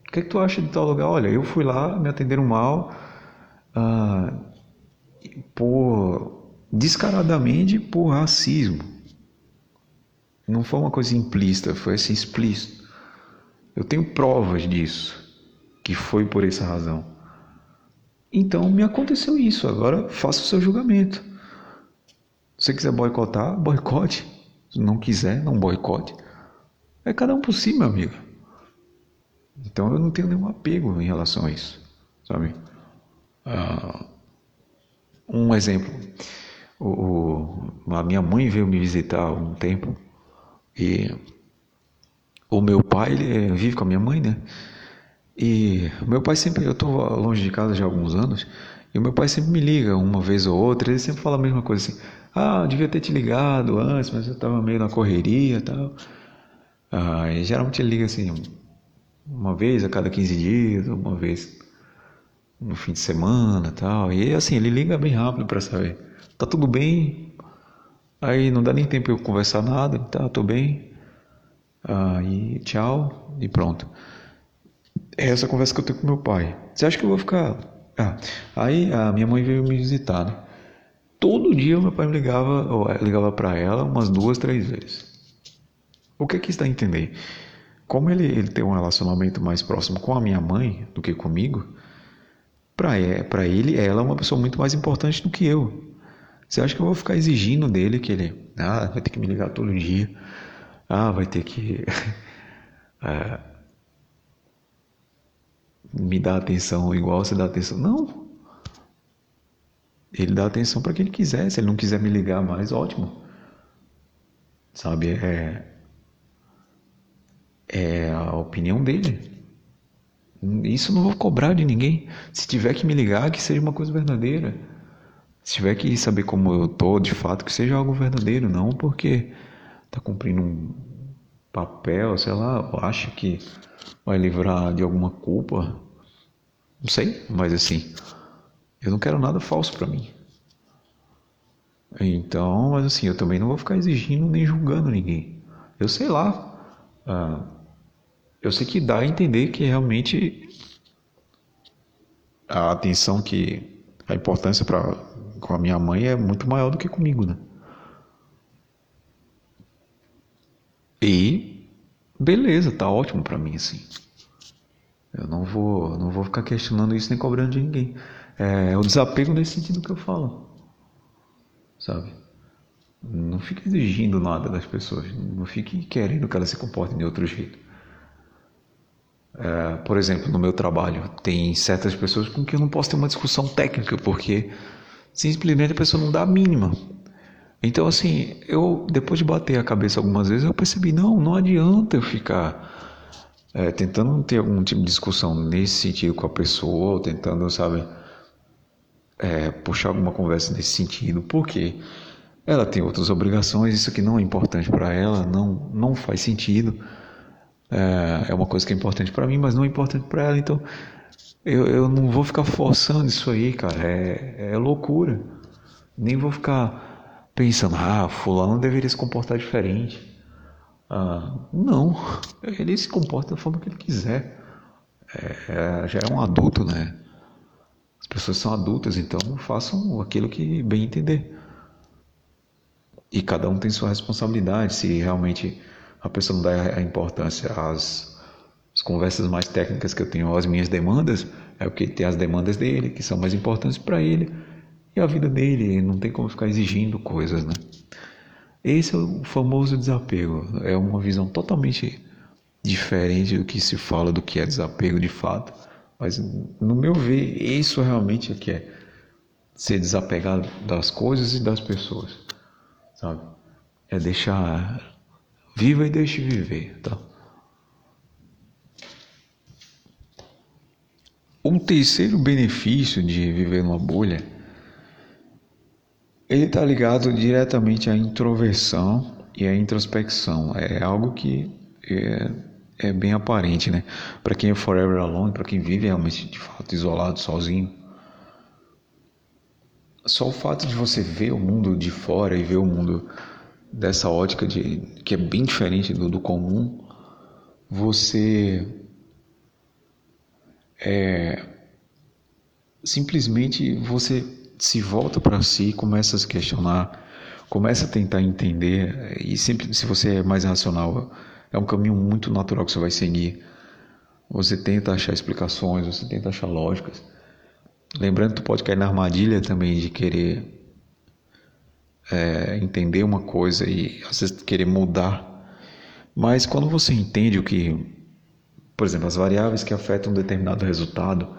o que, é que tu acha de tal lugar? Olha, eu fui lá, me atenderam mal, ah, por descaradamente por racismo. Não foi uma coisa implícita, foi assim explícito. Eu tenho provas disso, que foi por essa razão. Então me aconteceu isso, agora faça o seu julgamento. Se você quiser boicotar, <laughs> boicote. Se não quiser, não boicote. É cada um por si, meu amigo. Então eu não tenho nenhum apego em relação a isso, sabe? Ah, um exemplo. O, o, a minha mãe veio me visitar há um tempo e o meu pai, ele vive com a minha mãe, né? E meu pai sempre, eu estou longe de casa já há alguns anos, e meu pai sempre me liga uma vez ou outra, ele sempre fala a mesma coisa assim: ah, eu devia ter te ligado antes, mas eu estava meio na correria tal. Ah, e geralmente ele liga assim, uma vez a cada 15 dias, uma vez no fim de semana tal. E assim, ele liga bem rápido para saber: tá tudo bem? Aí não dá nem tempo eu conversar nada, tá, tô bem. Aí tchau e pronto. É essa conversa que eu tenho com meu pai. Você acha que eu vou ficar. Ah, aí a minha mãe veio me visitar, né? Todo dia meu pai me ligava, ou eh, ligava para ela umas duas, três vezes. O que que está a entender? Como ele, ele tem um relacionamento mais próximo com a minha mãe do que comigo, para é, ele, ela é uma pessoa muito mais importante do que eu. Você acha que eu vou ficar exigindo dele que ele ah, vai ter que me ligar todo dia? Ah, vai ter que é, <laughs> me dar atenção igual você dá atenção? Não. Ele dá atenção para quem ele quiser. Se ele não quiser me ligar mais, ótimo. Sabe? É, é a opinião dele. Isso não vou cobrar de ninguém. Se tiver que me ligar, que seja uma coisa verdadeira. Se tiver que saber como eu tô, de fato, que seja algo verdadeiro, não porque tá cumprindo um papel, sei lá, acha que vai livrar de alguma culpa. Não sei, mas assim, eu não quero nada falso para mim. Então, mas assim, eu também não vou ficar exigindo nem julgando ninguém. Eu sei lá. Ah, eu sei que dá a entender que realmente a atenção que a importância para com a minha mãe é muito maior do que comigo, né? E beleza, tá ótimo para mim assim. Eu não vou, não vou ficar questionando isso nem cobrando de ninguém. É, o desapego nesse sentido que eu falo, sabe? Não fique exigindo nada das pessoas, não fique querendo que elas se comportem de outro jeito. É, por exemplo, no meu trabalho, tem certas pessoas com que eu não posso ter uma discussão técnica, porque simplesmente a pessoa não dá a mínima. Então, assim, eu, depois de bater a cabeça algumas vezes, eu percebi: não, não adianta eu ficar é, tentando ter algum tipo de discussão nesse sentido com a pessoa, ou tentando, sabe, é, puxar alguma conversa nesse sentido, porque ela tem outras obrigações, isso aqui não é importante para ela, não, não faz sentido. É, é uma coisa que é importante para mim, mas não é importante para ela, então eu, eu não vou ficar forçando isso aí, cara, é, é loucura. Nem vou ficar pensando, ah, fulano deveria se comportar diferente. Ah, não, ele se comporta da forma que ele quiser. É, é, já é um adulto, né? As pessoas são adultas, então façam aquilo que bem entender. E cada um tem sua responsabilidade. Se realmente a pessoa não dá a importância às, às conversas mais técnicas que eu tenho, às minhas demandas, é o que tem as demandas dele, que são mais importantes para ele. E a vida dele, não tem como ficar exigindo coisas, né? Esse é o famoso desapego. É uma visão totalmente diferente do que se fala do que é desapego de fato. Mas, no meu ver, isso realmente é que é ser desapegado das coisas e das pessoas, sabe? É deixar viva e deixe viver, tá? Um terceiro benefício de viver numa bolha ele está ligado diretamente à introversão e à introspecção. É algo que é, é bem aparente, né? Para quem é forever alone, para quem vive realmente de fato isolado, sozinho. Só o fato de você ver o mundo de fora e ver o mundo dessa ótica de que é bem diferente do, do comum, você é simplesmente você se volta para si, começa a se questionar, começa a tentar entender e sempre se você é mais racional, é um caminho muito natural que você vai seguir. Você tenta achar explicações, você tenta achar lógicas. Lembrando que tu pode cair na armadilha também de querer é, entender uma coisa e às vezes querer mudar. Mas quando você entende o que, por exemplo, as variáveis que afetam um determinado resultado,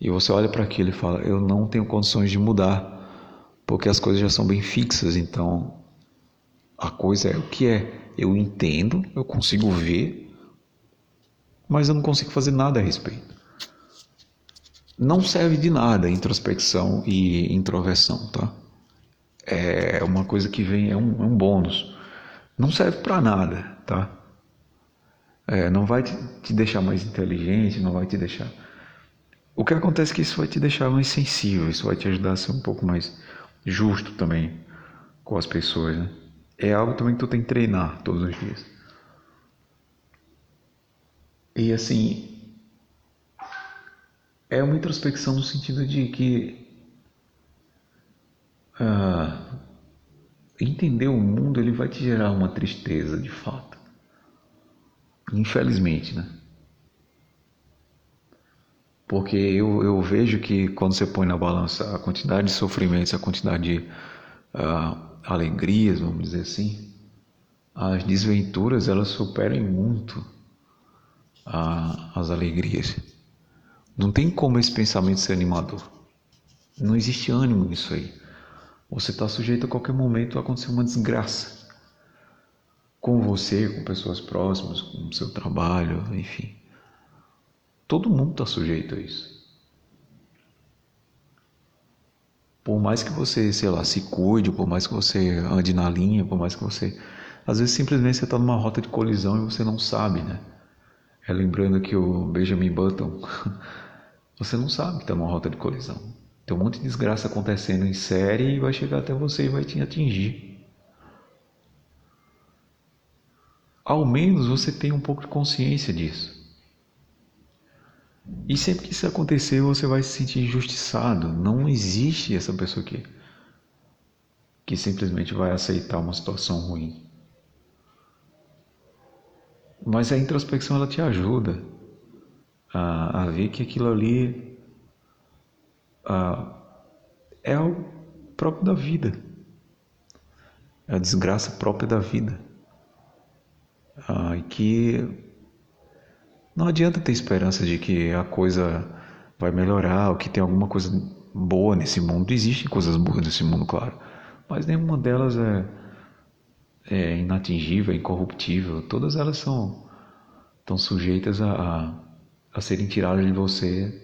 e você olha para aquilo e fala: Eu não tenho condições de mudar, porque as coisas já são bem fixas. Então, a coisa é o que é. Eu entendo, eu consigo ver, mas eu não consigo fazer nada a respeito. Não serve de nada introspecção e introversão, tá? É uma coisa que vem, é um, é um bônus. Não serve para nada, tá? É, não vai te, te deixar mais inteligente, não vai te deixar o que acontece é que isso vai te deixar mais sensível, isso vai te ajudar a ser um pouco mais justo também. com as pessoas, né? É algo também que tu tem que treinar todos os dias. E assim, é uma introspecção no sentido de que uh, entender o mundo ele vai te gerar uma tristeza de fato. Infelizmente, né? Porque eu, eu vejo que quando você põe na balança a quantidade de sofrimentos, a quantidade de uh, alegrias, vamos dizer assim, as desventuras elas superam muito uh, as alegrias. Não tem como esse pensamento ser animador. Não existe ânimo nisso aí. Você está sujeito a qualquer momento a acontecer uma desgraça. Com você, com pessoas próximas, com o seu trabalho, enfim. Todo mundo está sujeito a isso. Por mais que você, sei lá, se cuide, por mais que você ande na linha, por mais que você. Às vezes simplesmente você está numa rota de colisão e você não sabe, né? É lembrando que o Benjamin Button, <laughs> você não sabe que está numa rota de colisão. Tem um monte de desgraça acontecendo em série e vai chegar até você e vai te atingir. Ao menos você tem um pouco de consciência disso. E sempre que isso acontecer, você vai se sentir injustiçado. Não existe essa pessoa aqui que simplesmente vai aceitar uma situação ruim. Mas a introspecção ela te ajuda a, a ver que aquilo ali a, é o próprio da vida, é a desgraça própria da vida, e que não adianta ter esperança de que a coisa vai melhorar ou que tem alguma coisa boa nesse mundo. Existem coisas boas nesse mundo, claro, mas nenhuma delas é, é inatingível, é incorruptível. Todas elas são estão sujeitas a, a, a serem tiradas de você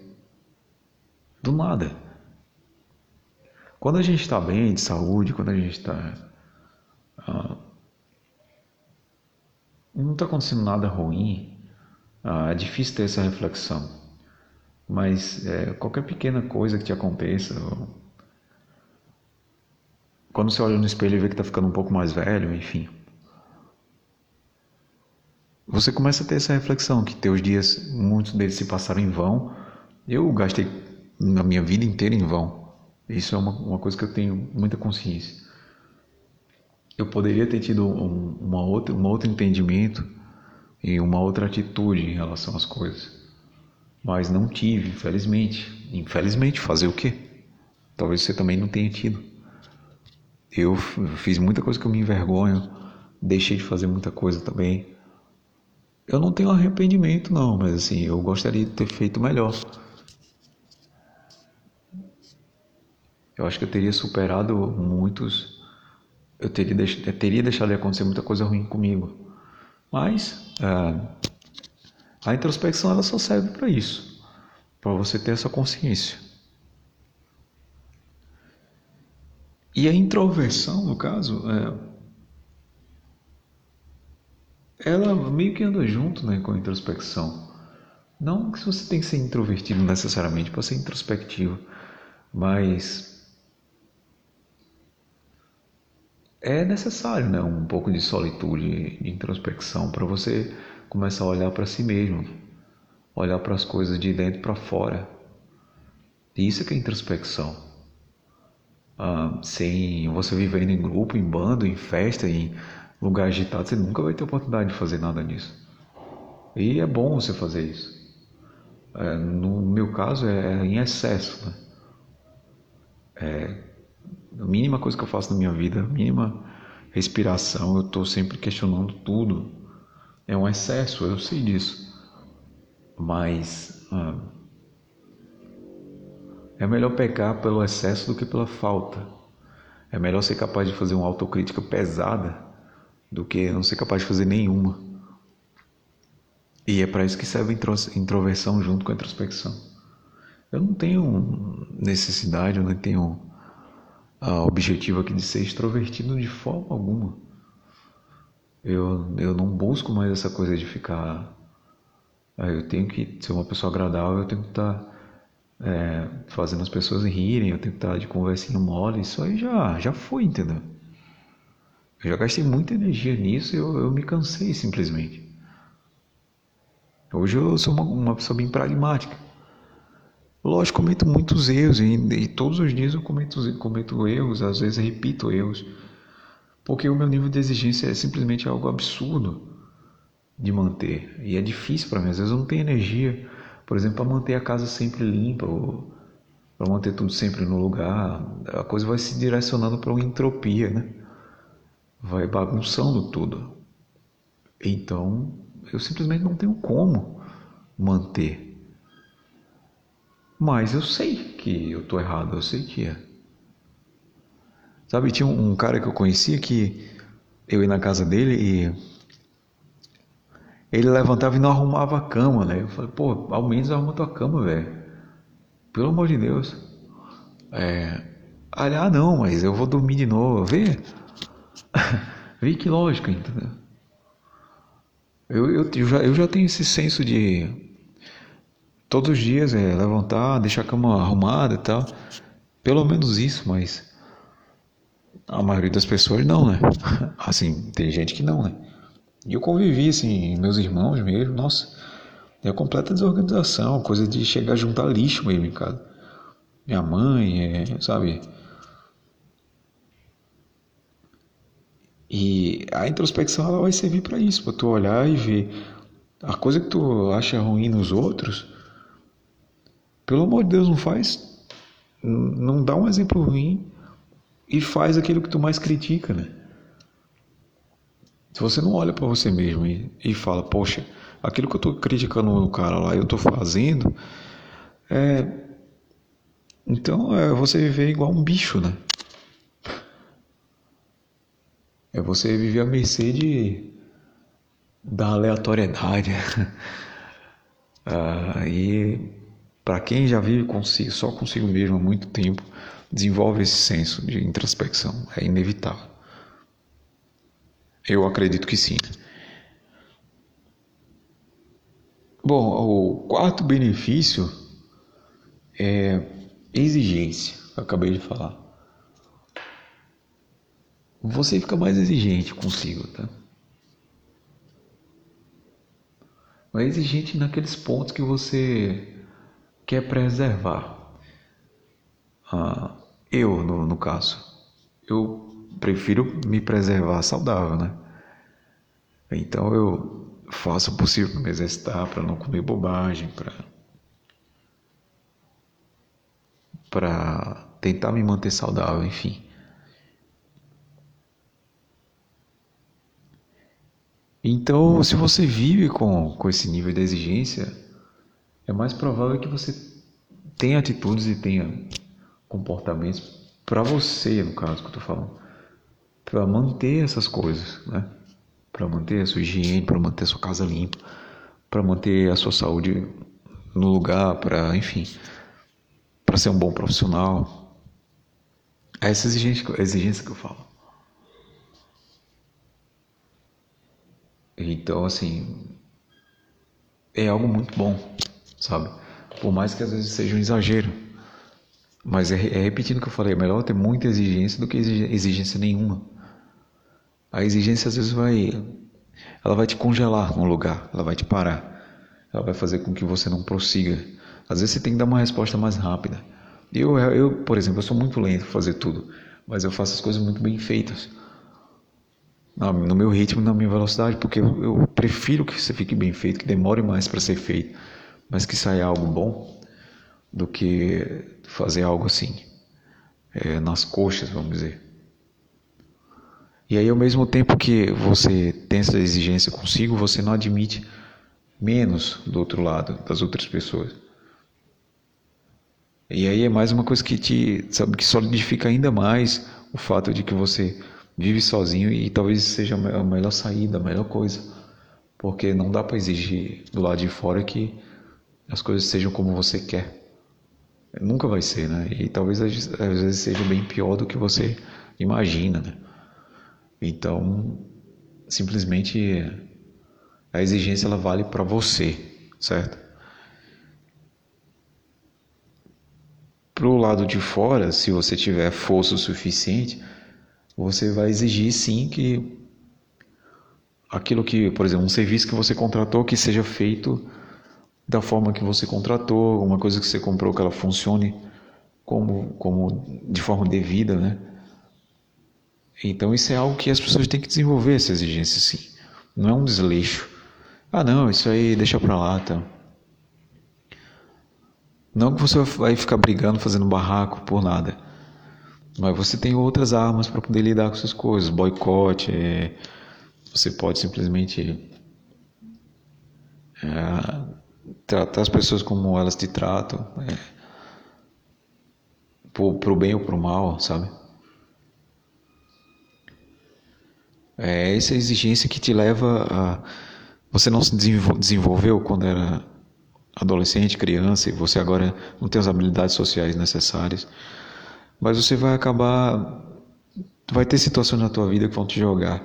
do nada. Quando a gente está bem de saúde, quando a gente está. Ah, não está acontecendo nada ruim, ah, é difícil ter essa reflexão, mas é, qualquer pequena coisa que te aconteça, quando você olha no espelho e vê que está ficando um pouco mais velho, enfim, você começa a ter essa reflexão que teus dias, muitos deles se passaram em vão. Eu gastei a minha vida inteira em vão. Isso é uma, uma coisa que eu tenho muita consciência. Eu poderia ter tido um, uma outra, um outro entendimento e uma outra atitude em relação às coisas. Mas não tive, infelizmente. Infelizmente, fazer o quê? Talvez você também não tenha tido. Eu fiz muita coisa que eu me envergonho, deixei de fazer muita coisa também. Eu não tenho arrependimento, não, mas assim, eu gostaria de ter feito melhor. Eu acho que eu teria superado muitos. Eu teria, teria deixado de acontecer muita coisa ruim comigo. Mas é, a introspecção ela só serve para isso, para você ter essa consciência. E a introversão, no caso, é, ela meio que anda junto né, com a introspecção. Não que você tem que ser introvertido necessariamente para ser introspectivo, mas é necessário né, um pouco de solitude, de introspecção, para você começar a olhar para si mesmo, olhar para as coisas de dentro para fora. Isso é que é introspecção. Ah, sem você vivendo em grupo, em bando, em festa, em lugar agitado, você nunca vai ter oportunidade de fazer nada disso. E é bom você fazer isso. É, no meu caso, é em excesso. Né? É, a mínima coisa que eu faço na minha vida, a mínima respiração, eu estou sempre questionando tudo. É um excesso, eu sei disso. Mas ah, é melhor pecar pelo excesso do que pela falta. É melhor ser capaz de fazer uma autocrítica pesada do que não ser capaz de fazer nenhuma. E é para isso que serve a introversão junto com a introspecção. Eu não tenho necessidade, eu não tenho a objetivo aqui de ser extrovertido de forma alguma. Eu, eu não busco mais essa coisa de ficar. Ah, eu tenho que ser uma pessoa agradável, eu tenho que estar tá, é, fazendo as pessoas rirem, eu tenho que estar tá de conversinha mole. Isso aí já, já foi, entendeu? Eu já gastei muita energia nisso e eu, eu me cansei simplesmente. Hoje eu sou uma, uma pessoa bem pragmática. Lógico, cometo muitos erros e, e, todos os dias eu cometo, cometo erros, às vezes repito erros, porque o meu nível de exigência é simplesmente algo absurdo de manter e é difícil para mim. Às vezes eu não tenho energia, por exemplo, para manter a casa sempre limpa ou para manter tudo sempre no lugar. A coisa vai se direcionando para uma entropia, né? Vai bagunçando tudo. Então eu simplesmente não tenho como manter. Mas eu sei que eu estou errado, eu sei que é. Sabe, tinha um, cara que eu conhecia que eu ia na casa dele e ele levantava e não arrumava a cama, né? Eu falei, pô, ao menos arruma tua cama, velho. Pelo amor de Deus. É... Ah, não, mas eu vou dormir de novo. Vê. <laughs> Vê que lógica, entendeu? Eu, eu, eu, já, eu já tenho esse senso de todos os dias é levantar, deixar a cama arrumada e tal. Pelo menos isso, mas a maioria das pessoas não, né? <laughs> Assim, tem gente que não, né? E eu convivi, assim, meus irmãos mesmo, nossa, é completa desorganização, coisa de chegar a juntar lixo mesmo em casa. Minha mãe, é, sabe? E a introspecção ela vai servir para isso, para tu olhar e ver a coisa que tu acha ruim nos outros. Pelo amor de Deus, não faz, não dá um exemplo ruim e faz aquilo que tu mais critica, né? Se você não olha para você mesmo e, e fala, poxa, aquilo que eu estou criticando o cara lá, eu estou fazendo, é, então é você viver igual um bicho, né? É você viver à mercê de, da aleatoriedade. <laughs> ah, e para quem já vive consigo, só consigo mesmo há muito tempo, desenvolve esse senso de introspecção. É inevitável. Eu acredito que sim. Bom, o quarto benefício é exigência. acabei de falar você fica mais exigente consigo, tá? Mas exigente naqueles pontos que você quer preservar. Ah, eu, no, no caso, eu prefiro me preservar saudável, né? Então eu faço o possível para me exercitar, para não comer bobagem, para para tentar me manter saudável, enfim. Então, se você vive com, com esse nível de exigência, é mais provável que você tenha atitudes e tenha comportamentos para você, no caso que eu estou falando, para manter essas coisas, né? Para manter a sua higiene, para manter a sua casa limpa, para manter a sua saúde no lugar, para, enfim, para ser um bom profissional. É essa exigência, exigência que eu falo. Então, assim, é algo muito bom, sabe? Por mais que às vezes seja um exagero. Mas é, é repetindo o que eu falei, é melhor ter muita exigência do que exigência nenhuma. A exigência às vezes vai ela vai te congelar num lugar, ela vai te parar. Ela vai fazer com que você não prossiga. Às vezes você tem que dar uma resposta mais rápida. Eu, eu por exemplo, eu sou muito lento para fazer tudo, mas eu faço as coisas muito bem feitas no meu ritmo, na minha velocidade, porque eu, eu prefiro que você fique bem feito, que demore mais para ser feito, mas que saia algo bom, do que fazer algo assim, é, nas coxas, vamos dizer. E aí, ao mesmo tempo que você tem essa exigência consigo, você não admite menos do outro lado, das outras pessoas. E aí é mais uma coisa que te, sabe, que solidifica ainda mais o fato de que você vive sozinho e talvez seja a melhor saída, a melhor coisa. Porque não dá para exigir do lado de fora que as coisas sejam como você quer. Nunca vai ser, né? E talvez às vezes seja bem pior do que você imagina, né? Então, simplesmente a exigência ela vale para você, certo? Pro lado de fora, se você tiver força o suficiente, você vai exigir sim que aquilo que, por exemplo, um serviço que você contratou que seja feito da forma que você contratou, uma coisa que você comprou que ela funcione como, como de forma devida, né? Então isso é algo que as pessoas têm que desenvolver essa exigência, sim. Não é um desleixo. Ah, não, isso aí deixa pra lá, tá? Não que você vai ficar brigando, fazendo barraco por nada. Mas você tem outras armas para poder lidar com essas coisas. Boicote, é... você pode simplesmente é... tratar as pessoas como elas te tratam. É... Pro, bem ou pro mal, sabe? É essa exigência que te leva a. Você não se desenvolveu quando era adolescente, criança, e você agora não tem as habilidades sociais necessárias. Mas você vai acabar. Vai ter situações na tua vida que vão te jogar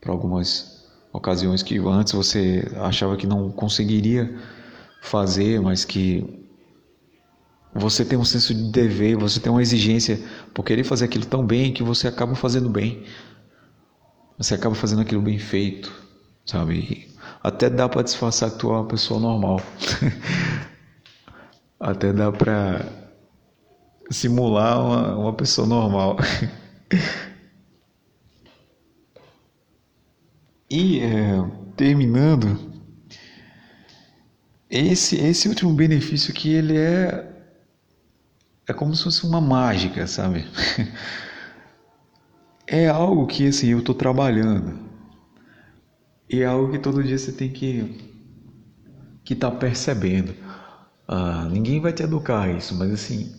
para algumas ocasiões que antes você achava que não conseguiria fazer, mas que você tem um senso de dever, você tem uma exigência por querer fazer aquilo tão bem que você acaba fazendo bem. Você acaba fazendo aquilo bem feito, sabe? Até dá para disfarçar que tu é uma pessoa normal. <laughs> Até dá para simular uma, uma pessoa normal. <laughs> e é, terminando, esse esse último benefício que ele é é como se fosse uma mágica, sabe? <laughs> é algo que assim eu estou trabalhando e é algo que todo dia você tem que que tá percebendo. Ah, ninguém vai te educar isso, mas assim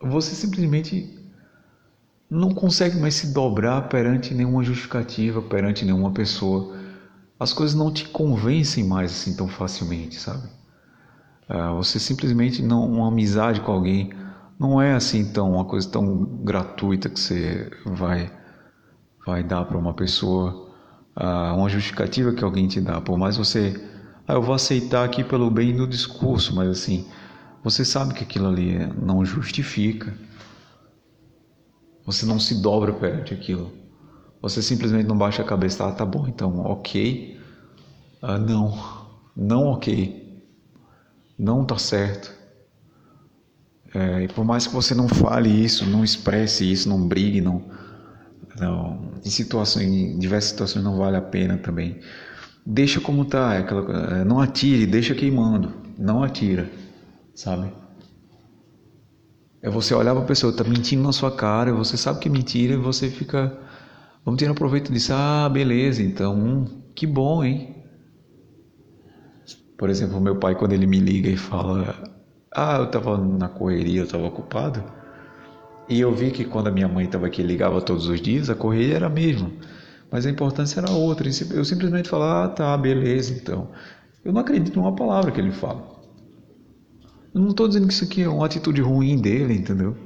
você simplesmente não consegue mais se dobrar perante nenhuma justificativa, perante nenhuma pessoa. As coisas não te convencem mais assim tão facilmente, sabe? Ah, você simplesmente não uma amizade com alguém não é assim tão uma coisa tão gratuita que você vai vai dar para uma pessoa ah, uma justificativa que alguém te dá, por mais você, ah, eu vou aceitar aqui pelo bem do discurso, mas assim, você sabe que aquilo ali não justifica, você não se dobra perante aquilo, você simplesmente não baixa a cabeça, ah, tá bom, então, ok, ah, não, não ok, não tá certo. É, e por mais que você não fale isso, não expresse isso, não brigue, não não, em situações, em diversas situações não vale a pena também. Deixa como tá, é aquela, é, não atire, deixa queimando, não atira, sabe? É você olhar para a pessoa, tá mentindo na sua cara, você sabe que é mentira e você fica, vamos um proveito disso, ah, beleza, então, hum, que bom, hein? Por exemplo, meu pai quando ele me liga e fala, ah, eu estava na correria, eu estava ocupado, e eu vi que quando a minha mãe estava aqui ligava todos os dias, a correia era a mesma, mas a importância era outra. Eu simplesmente falava, ah, tá, beleza, então. Eu não acredito em uma palavra que ele fala. Eu não estou dizendo que isso aqui é uma atitude ruim dele, entendeu?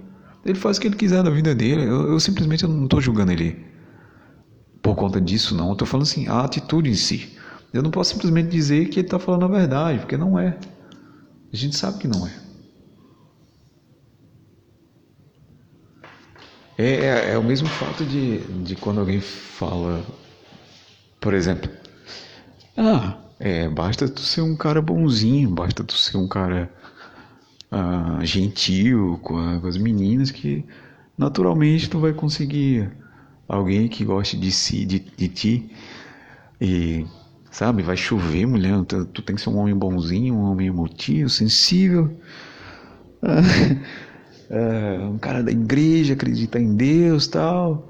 Ele faz o que ele quiser da vida dele. Eu, eu simplesmente não estou julgando ele por conta disso, não. Eu estou falando assim, a atitude em si. Eu não posso simplesmente dizer que ele está falando a verdade, porque não é. A gente sabe que não é. É, é, é, o mesmo fato de, de quando alguém fala, por exemplo, ah, é, basta tu ser um cara bonzinho, basta tu ser um cara ah, gentil com, a, com as meninas que naturalmente tu vai conseguir alguém que goste de si, de, de ti e sabe, vai chover, mulher, tu, tu tem que ser um homem bonzinho, um homem emotivo, sensível. <laughs> É, um cara da igreja, acredita em Deus tal.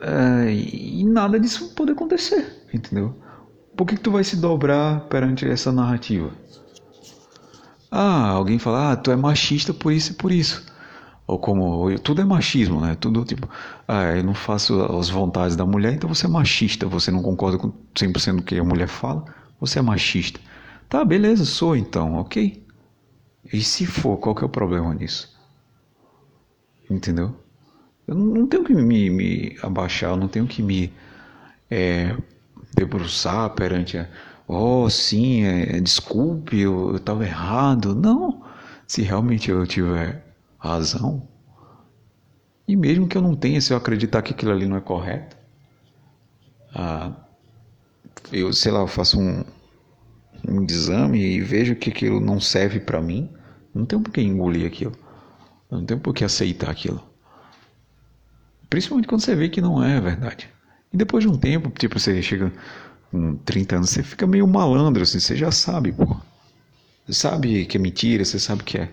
É, e nada disso pode acontecer, entendeu? Por que, que tu vai se dobrar perante essa narrativa? Ah, alguém fala, ah, tu é machista por isso e por isso. Ou como, tudo é machismo, né? Tudo tipo, ah, eu não faço as vontades da mulher, então você é machista, você não concorda com 100% do que a mulher fala, você é machista. Tá, beleza, sou então, ok. E se for, qual que é o problema nisso? Entendeu? Eu não tenho que me, me abaixar, eu não tenho que me é, debruçar perante a. Oh, sim, é, desculpe, eu estava errado. Não. Se realmente eu tiver razão, E mesmo que eu não tenha, se eu acreditar que aquilo ali não é correto, ah, eu, sei lá, eu faço um, um exame e vejo que aquilo não serve para mim, não tenho por que engolir aquilo. Não tenho por que aceitar aquilo. Principalmente quando você vê que não é verdade. E depois de um tempo, tipo, você chega com 30 anos, você fica meio malandro, assim, você já sabe, pô. Você sabe que é mentira, você sabe que é.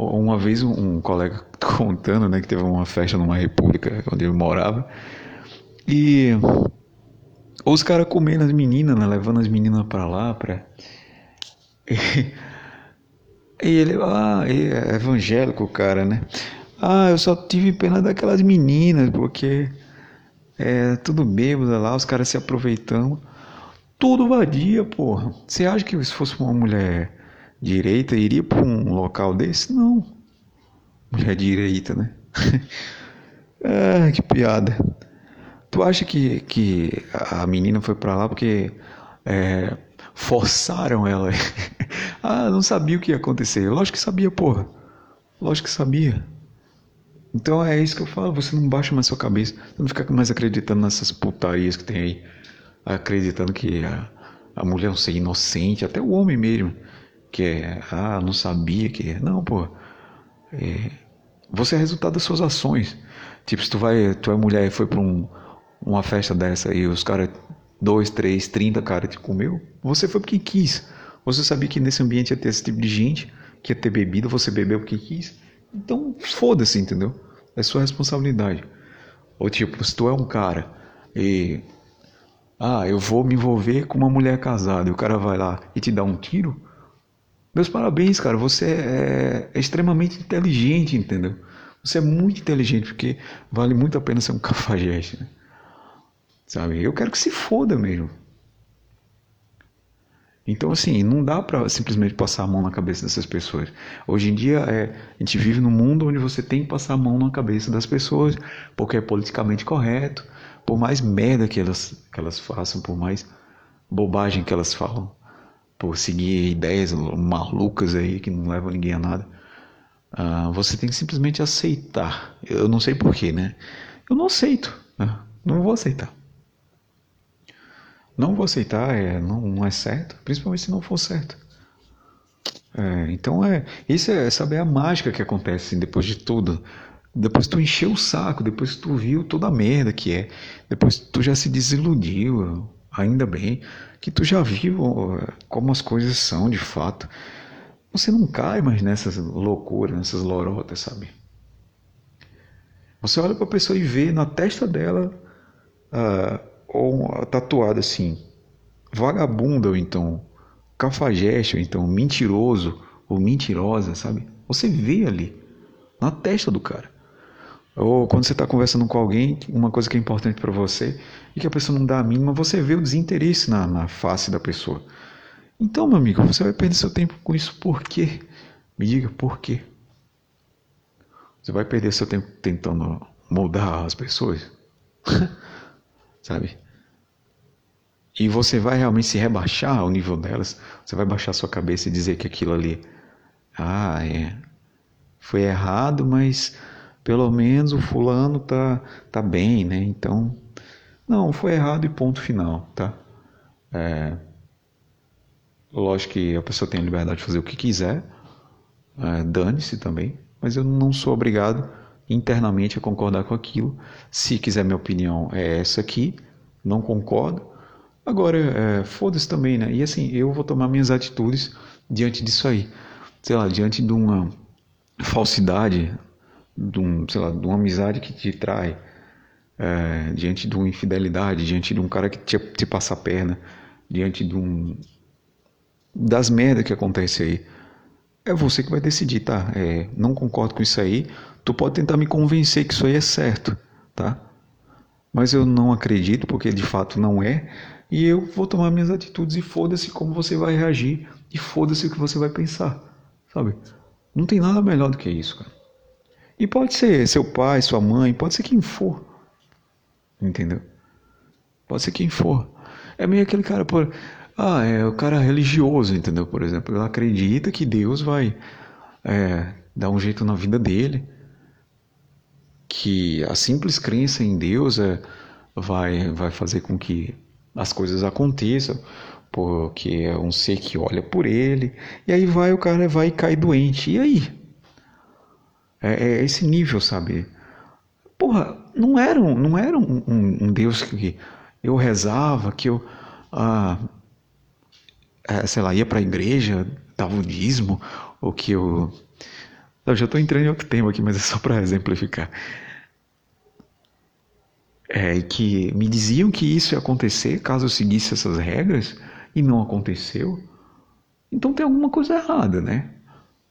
Uma vez um, colega <laughs> contando, né, que teve uma festa numa república onde ele morava, e os caras comendo as meninas, né, levando as meninas pra lá, pra... <laughs> E, ele, ah, é evangélico cara, né? Ah, eu só tive pena daquelas meninas, porque é tudo bêbado lá, os caras se aproveitando. Tudo vadia, porra. Você acha que se fosse uma mulher direita, iria para um local desse? Não. Mulher direita, né? <laughs> ah, que piada. Tu acha que, que a menina foi para lá porque é, forçaram ela? <laughs> ah, não sabia o que ia acontecer. Lógico que sabia, porra. Lógico que sabia. Então é isso que eu falo, você não baixa mais sua cabeça, você não fica mais acreditando nessas putarias que tem aí, acreditando que a, a mulher é um ser inocente, até o homem mesmo, que é, ah, não sabia que é. Não, pô. É, você é resultado das suas ações. Tipo, se tu vai, tu é mulher e foi pra um, uma festa dessa e os caras, dois, três, trinta caras te comeu, você foi porque quis. Você sabia que nesse ambiente ia ter esse tipo de gente, que ia ter bebida, você bebeu porque quis. Então, foda-se, entendeu? É sua responsabilidade. Ou tipo, se tu é um cara e. Ah, eu vou me envolver com uma mulher casada e o cara vai lá e te dá um tiro. Meus parabéns, cara. Você é, é extremamente inteligente, entendeu? Você é muito inteligente, porque vale muito a pena ser um <laughs> cafajeste, né? Sabe? Eu quero que se foda mesmo. Então, assim, não dá para simplesmente passar a mão na cabeça dessas pessoas. Hoje em dia, é, a gente vive num mundo onde você tem que passar a mão na cabeça das pessoas, porque é politicamente correto, por mais merda que elas, que elas façam, por mais bobagem que elas falam, por seguir ideias malucas aí que não levam ninguém a nada. Uh, você tem que simplesmente aceitar. Eu não sei porquê, né? Eu não aceito. Né? Não vou aceitar. Não vou aceitar, é, não, não é certo, principalmente se não for certo. É, então é isso é saber a mágica que acontece assim, depois de tudo. Depois tu encheu o saco, depois tu viu toda a merda que é, depois tu já se desiludiu, ainda bem que tu já viu como as coisas são de fato. Você não cai mais nessas loucuras, nessas lorotas, sabe? Você olha para a pessoa e vê na testa dela uh, ou tatuado assim, vagabundo ou então cafajeste ou então mentiroso ou mentirosa, sabe? Você vê ali, na testa do cara. Ou quando você está conversando com alguém, uma coisa que é importante para você e que a pessoa não dá a mínima, você vê o desinteresse na, na face da pessoa. Então, meu amigo, você vai perder seu tempo com isso por quê? Me diga por quê? Você vai perder seu tempo tentando moldar as pessoas? <laughs> sabe? E você vai realmente se rebaixar ao nível delas, você vai baixar sua cabeça e dizer que aquilo ali, ah, é, foi errado, mas pelo menos o fulano tá, tá bem, né? Então, não, foi errado e ponto final, tá? É, lógico que a pessoa tem a liberdade de fazer o que quiser, é, dane-se também, mas eu não sou obrigado internamente a concordar com aquilo. Se quiser minha opinião é essa aqui, não concordo. Agora, é, foda-se também, né? E assim, eu vou tomar minhas atitudes diante disso aí. Sei lá, diante de uma falsidade, de, um, sei lá, de uma amizade que te trai, é, diante de uma infidelidade, diante de um cara que te, te passa a perna, diante de um das merdas que acontece aí. É você que vai decidir, tá? É, não concordo com isso aí. Tu pode tentar me convencer que isso aí é certo, tá? Mas eu não acredito, porque de fato não é. E eu vou tomar minhas atitudes e foda-se como você vai reagir. E foda-se o que você vai pensar, sabe? Não tem nada melhor do que isso, cara. E pode ser seu pai, sua mãe, pode ser quem for. Entendeu? Pode ser quem for. É meio aquele cara, por, ah, é o cara religioso, entendeu? Por exemplo, ele acredita que Deus vai é, dar um jeito na vida dele. que a simples crença em Deus é, vai, vai fazer com que as coisas aconteçam, porque é um ser que olha por ele, e aí vai o cara vai cair doente. E aí? É, é esse nível, sabe? Porra, não era um, não era um, um, um Deus que eu rezava, que eu, ah, é, sei lá, ia para a igreja, dava o dízimo, ou que eu. Eu já estou entrando em outro tema aqui, mas é só para exemplificar. É, que me diziam que isso ia acontecer caso eu seguisse essas regras e não aconteceu. Então tem alguma coisa errada, né?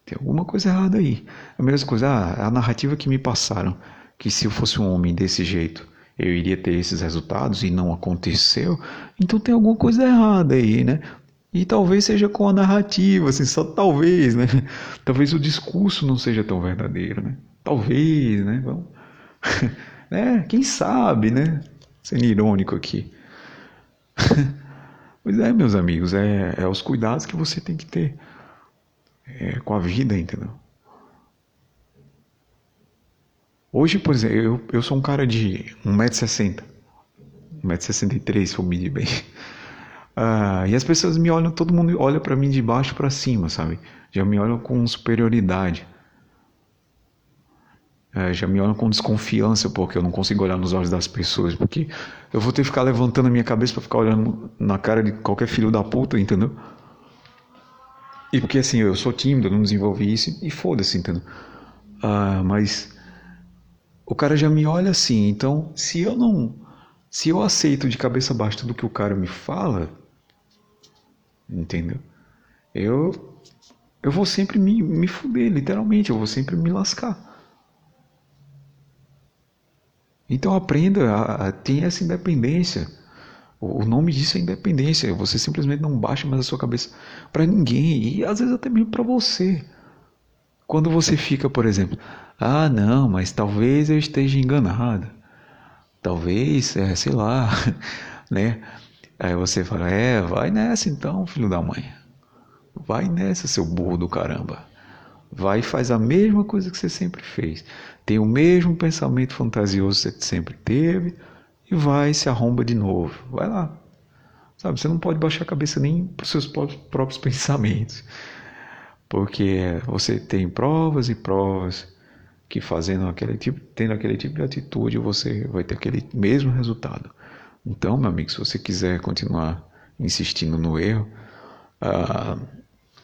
Tem alguma coisa errada aí. A mesma coisa, ah, a narrativa que me passaram, que se eu fosse um homem desse jeito, eu iria ter esses resultados e não aconteceu, então tem alguma coisa errada aí, né? E talvez seja com a narrativa, assim, só talvez, né? <laughs> Talvez o discurso não seja tão verdadeiro, né? Talvez, né? Vamos... <laughs> né? Quem sabe, né? Sendo irônico aqui. <laughs> pois é, meus amigos, é, é os cuidados que você tem que ter é, com a vida, entendeu? Hoje, por exemplo, eu, eu sou um cara de 1,60m. 1,63m, se eu medir bem. Uh, <laughs> e as pessoas me olham, todo mundo olha para mim de baixo para cima, sabe? Já me olham com superioridade. Uh, já me olham com desconfiança porque eu não consigo olhar nos olhos das pessoas. Porque eu vou ter que ficar levantando a minha cabeça para ficar olhando na cara de qualquer filho da puta, entendeu? E porque assim, eu sou tímido, não desenvolvi isso e foda-se, entendeu? Uh, mas o cara já me olha assim. Então, se eu não. Se eu aceito de cabeça baixa tudo que o cara me fala, entendeu? Eu. Eu vou sempre me, me fuder, literalmente. Eu vou sempre me lascar. Então aprenda a, a ter essa independência. O, nome disso é independência. Você simplesmente não baixa mais a sua cabeça para ninguém e às vezes até mesmo para você. Quando você fica, por exemplo, ah, não, mas talvez eu esteja enganado. Talvez, é, sei lá, <laughs> né? Aí você fala, é, vai nessa então, filho da mãe. Vai nessa, seu burro do caramba. Vai e faz a mesma coisa que você sempre fez. Tem o mesmo pensamento fantasioso que você sempre teve e vai se arromba de novo. Vai lá. Sabe, você não pode baixar a cabeça nem para os seus próprios <laughs> pensamentos porque você tem provas e provas que fazendo aquele tipo, tendo aquele tipo de atitude, você vai ter aquele mesmo resultado. Então, meu amigo, se você quiser continuar insistindo no erro, ah,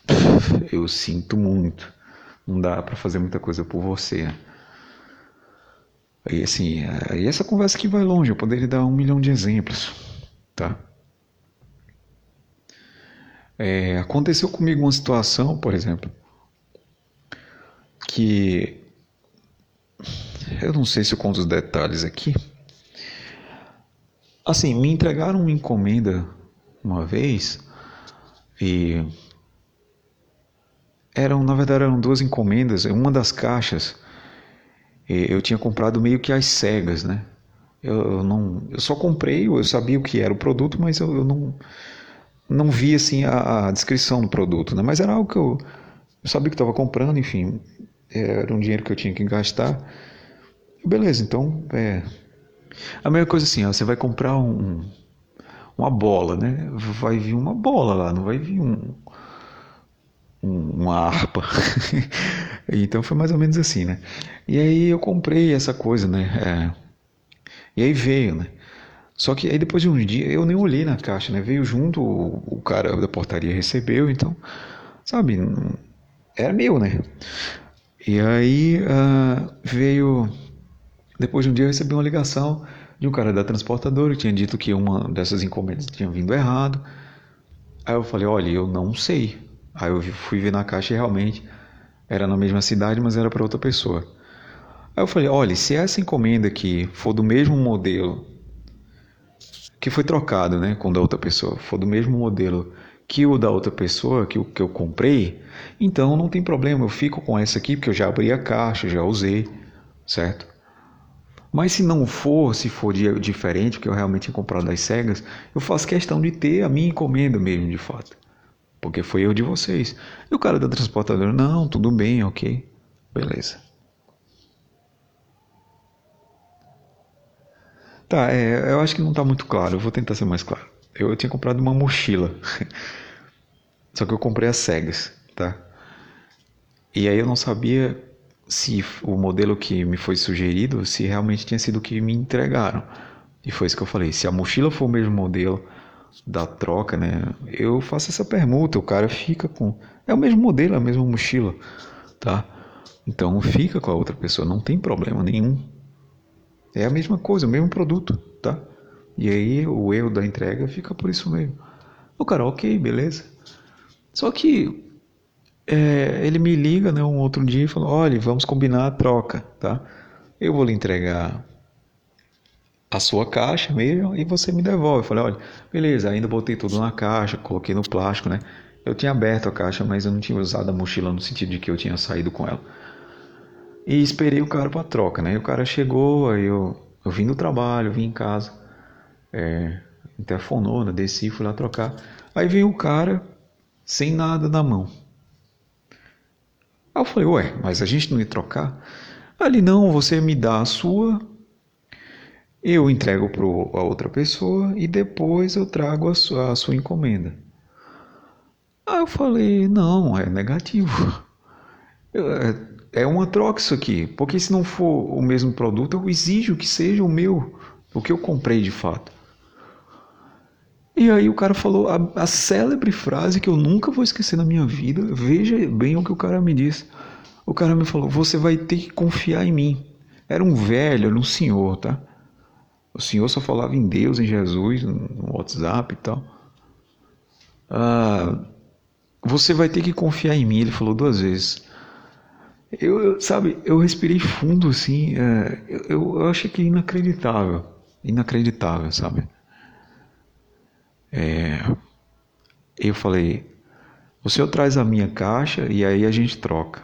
<coughs> eu sinto muito. Não dá para fazer muita coisa por você. Né? E assim, e essa conversa que vai longe, eu poderia dar um milhão de exemplos, tá? É, aconteceu comigo uma situação, por exemplo, que eu não sei se eu conto os detalhes aqui. Assim, me entregaram uma encomenda uma vez e eram, na verdade, eram duas encomendas. Uma das caixas eu tinha comprado meio que às cegas, né? Eu, eu não, eu só comprei, eu sabia o que era o produto, mas eu, eu não não vi assim a, a, descrição do produto, né? Mas era algo que eu, eu sabia que estava comprando, enfim, era um dinheiro que eu tinha que gastar. Beleza, então é a mesma coisa assim, ó, você vai comprar um, uma bola, né? Vai vir uma bola lá, não vai vir um, um uma harpa. <laughs> então foi mais ou menos assim, né? E aí eu comprei essa coisa, né? É, e aí veio, né? Só que aí depois de um dia eu nem olhei na caixa, né? Veio junto, o, cara da portaria recebeu, então, sabe, era meu, né? E aí uh, veio. Depois de um dia eu recebi uma ligação de um cara da transportadora que tinha dito que uma dessas encomendas tinha vindo errado. Aí eu falei, olha, eu não sei. Aí eu fui ver na caixa e realmente era na mesma cidade, mas era para outra pessoa. Aí eu falei, olha, se essa encomenda aqui for do mesmo modelo que foi trocado né, com o da outra pessoa, for do mesmo modelo que o da outra pessoa, que o que eu comprei, então não tem problema, eu fico com essa aqui porque eu já abri a caixa, já usei, certo? Mas se não for, se for diferente, porque eu realmente tinha comprado das cegas, eu faço questão de ter a minha encomenda mesmo, de fato. Porque foi eu de vocês. E o cara da transportadora, não, tudo bem, ok, beleza. Tá, é, eu acho que não está muito claro. Eu vou tentar ser mais claro. Eu, eu tinha comprado uma mochila. <laughs> Só que eu comprei as cegas, tá? E aí eu não sabia se o modelo que me foi sugerido, se realmente tinha sido o que me entregaram. E foi isso que eu falei. Se a mochila for o mesmo modelo da troca, né? Eu faço essa permuta, o cara fica com. É o mesmo modelo, é a mesma mochila, tá? Então fica com a outra pessoa, não tem problema nenhum. É a mesma coisa, o mesmo produto, tá? E aí o erro da entrega fica por isso mesmo. O cara, ok, beleza. Só que é, ele me liga né, um outro dia e fala, olha, vamos combinar a troca, tá? Eu vou lhe entregar a sua caixa mesmo e você me devolve. Eu falei, olha, beleza, ainda botei tudo na caixa, coloquei no plástico, né? Eu tinha aberto a caixa, mas eu não tinha usado a mochila no sentido de que eu tinha saído com ela. E esperei o cara para troca, né? E o cara chegou, aí eu, eu vim do trabalho, vim em casa, é, interfonou, né? desci, fui lá trocar. Aí veio o cara sem nada na mão. Aí eu falei, ué, mas a gente não ia trocar? Ali não, você me dá a sua, eu entrego para a outra pessoa e depois eu trago a sua, a sua encomenda. Aí eu falei, não, é negativo. <laughs> É, é uma troca isso aqui, porque se não for o mesmo produto, eu exijo que seja o meu, o que eu comprei de fato. E aí o cara falou a, a célebre frase que eu nunca vou esquecer na minha vida. Veja bem o que o cara me disse. O cara me falou: "Você vai ter que confiar em mim". Era um velho, era um senhor, tá? O senhor só falava em Deus, em Jesus, no WhatsApp e tal. Ah, você vai ter que confiar em mim, ele falou duas vezes. Eu, sabe, eu respirei fundo assim, é, eu, eu achei que inacreditável, inacreditável, sabe? É, eu falei, o senhor traz a minha caixa e aí a gente troca,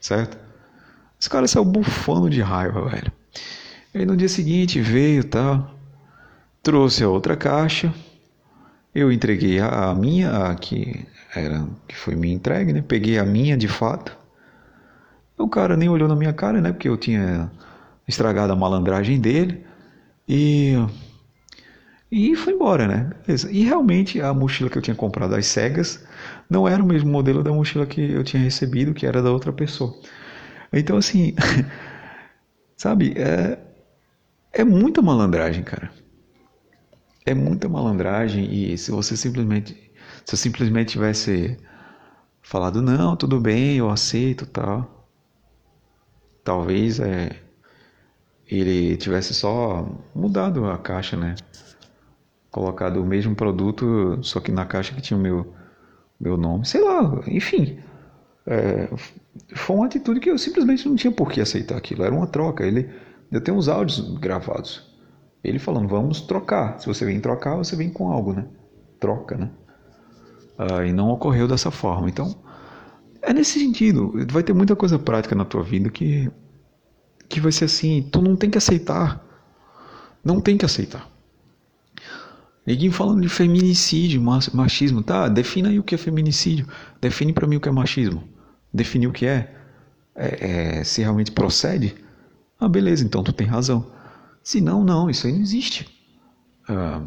certo? Esse cara saiu bufando de raiva, velho. Aí no dia seguinte veio, tá? Trouxe a outra caixa. Eu entreguei a, a minha, a que era que foi minha entregue, né? Peguei a minha de fato. O cara nem olhou na minha cara, né? Porque eu tinha estragado a malandragem dele. E e foi embora, né? Beleza. E realmente a mochila que eu tinha comprado às cegas não era o mesmo modelo da mochila que eu tinha recebido, que era da outra pessoa. Então, assim, <laughs> sabe, é, é muita malandragem, cara. É muita malandragem e se você simplesmente se eu simplesmente tivesse falado não, tudo bem, eu aceito, tal. Talvez é ele tivesse só mudado a caixa, né? Colocado o mesmo produto, só que na caixa que tinha o meu meu nome, sei lá, enfim. É, foi uma atitude que eu simplesmente não tinha por que aceitar aquilo. Era uma troca. Ele eu tenho os áudios gravados. Ele falando, vamos trocar. Se você vem trocar, você vem com algo, né? Troca, né? Ah, e não ocorreu dessa forma. Então, é nesse sentido. Vai ter muita coisa prática na tua vida que, que vai ser assim. Tu não tem que aceitar. Não tem que aceitar. Ninguém falando de feminicídio, machismo. Tá, defina aí o que é feminicídio. Define para mim o que é machismo. Define o que é. é, é se realmente procede. Ah, beleza, então tu tem razão. Se não, não, isso aí não existe. Ah,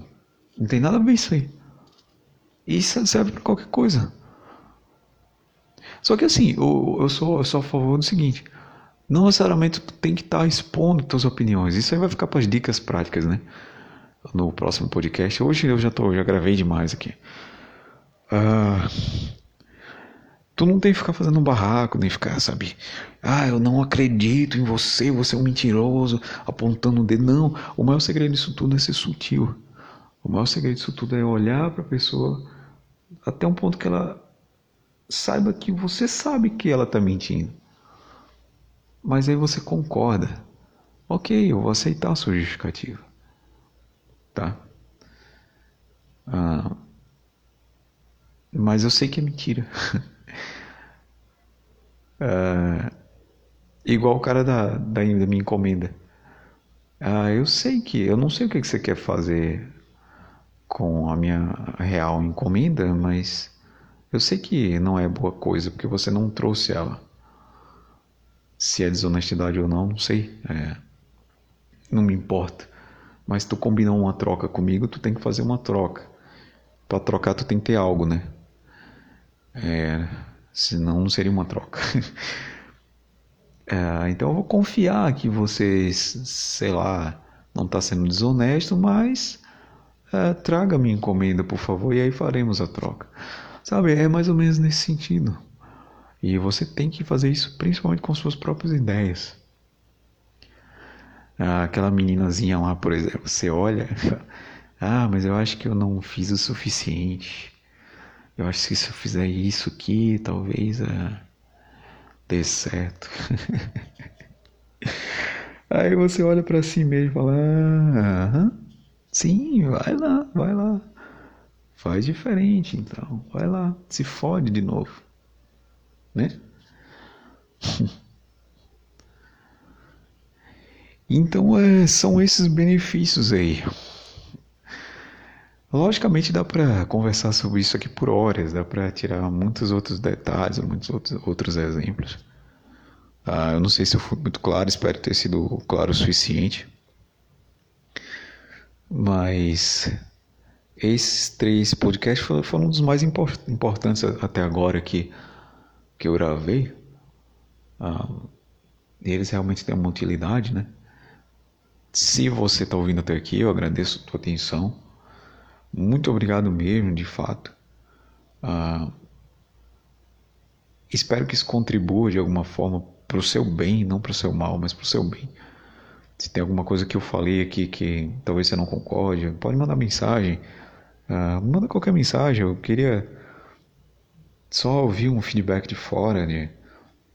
não tem nada a ver isso aí. Isso serve para qualquer coisa. Só que assim, eu, eu, sou, eu sou a favor do seguinte: não necessariamente tu tem que estar tá expondo tuas opiniões. Isso aí vai ficar para as dicas práticas, né? No próximo podcast. Hoje eu já tô, já gravei demais aqui. Ah, Tu não tem que ficar fazendo barraco, nem ficar, sabe? Ah, eu não acredito em você, você é um mentiroso, apontando o dedo. Não, o maior segredo disso tudo é ser sutil. O maior segredo disso tudo é olhar para a pessoa até um ponto que ela saiba que você sabe que ela está mentindo. Mas aí você concorda. Ok, eu vou aceitar a sua justificativa. Tá? Ah, mas eu sei que é mentira. <laughs> Uh, igual o cara da, da, da minha encomenda. Uh, eu sei que, eu não sei o que, que você quer fazer com a minha real encomenda, mas eu sei que não é boa coisa porque você não trouxe ela. Se é desonestidade ou não, não sei. É, não me importa. Mas tu combinou uma troca comigo, tu tem que fazer uma troca. Para trocar tu tem que ter algo, né? É, senão não seria uma troca. <laughs> É, então eu vou confiar que vocês, sei lá, não está sendo desonesto, mas é, traga minha encomenda, por favor, e aí faremos a troca. Sabe, é mais ou menos nesse sentido. E você tem que fazer isso principalmente com suas próprias ideias. Ah, aquela meninazinha lá, por exemplo, você olha, ah, mas eu acho que eu não fiz o suficiente. Eu acho que se eu fizer isso aqui, talvez ah, dê certo. <laughs> Aí você olha para si mesmo e fala: ah, sim, vai lá, vai lá. Faz diferente, então, vai lá, se fode de novo, né? <laughs> Então é, são esses benefícios aí. Logicamente dá para conversar sobre isso aqui por horas, dá para tirar muitos outros detalhes, muitos outros, outros exemplos. Ah, eu não sei se eu fui muito claro, espero ter sido claro o suficiente. Mas esses três podcasts foram, um dos mais import, importantes até agora que, que eu gravei. Ah, eles realmente têm uma utilidade, né? Se você está ouvindo até aqui, eu agradeço a tua atenção. Muito obrigado mesmo, de fato. Ah, espero que isso contribua de alguma forma para o seu bem, não para o seu mal, mas para o seu bem. Se tem alguma coisa que eu falei aqui que talvez você não concorde, pode mandar mensagem. Uh, manda qualquer mensagem. Eu queria só ouvir um feedback de fora, de,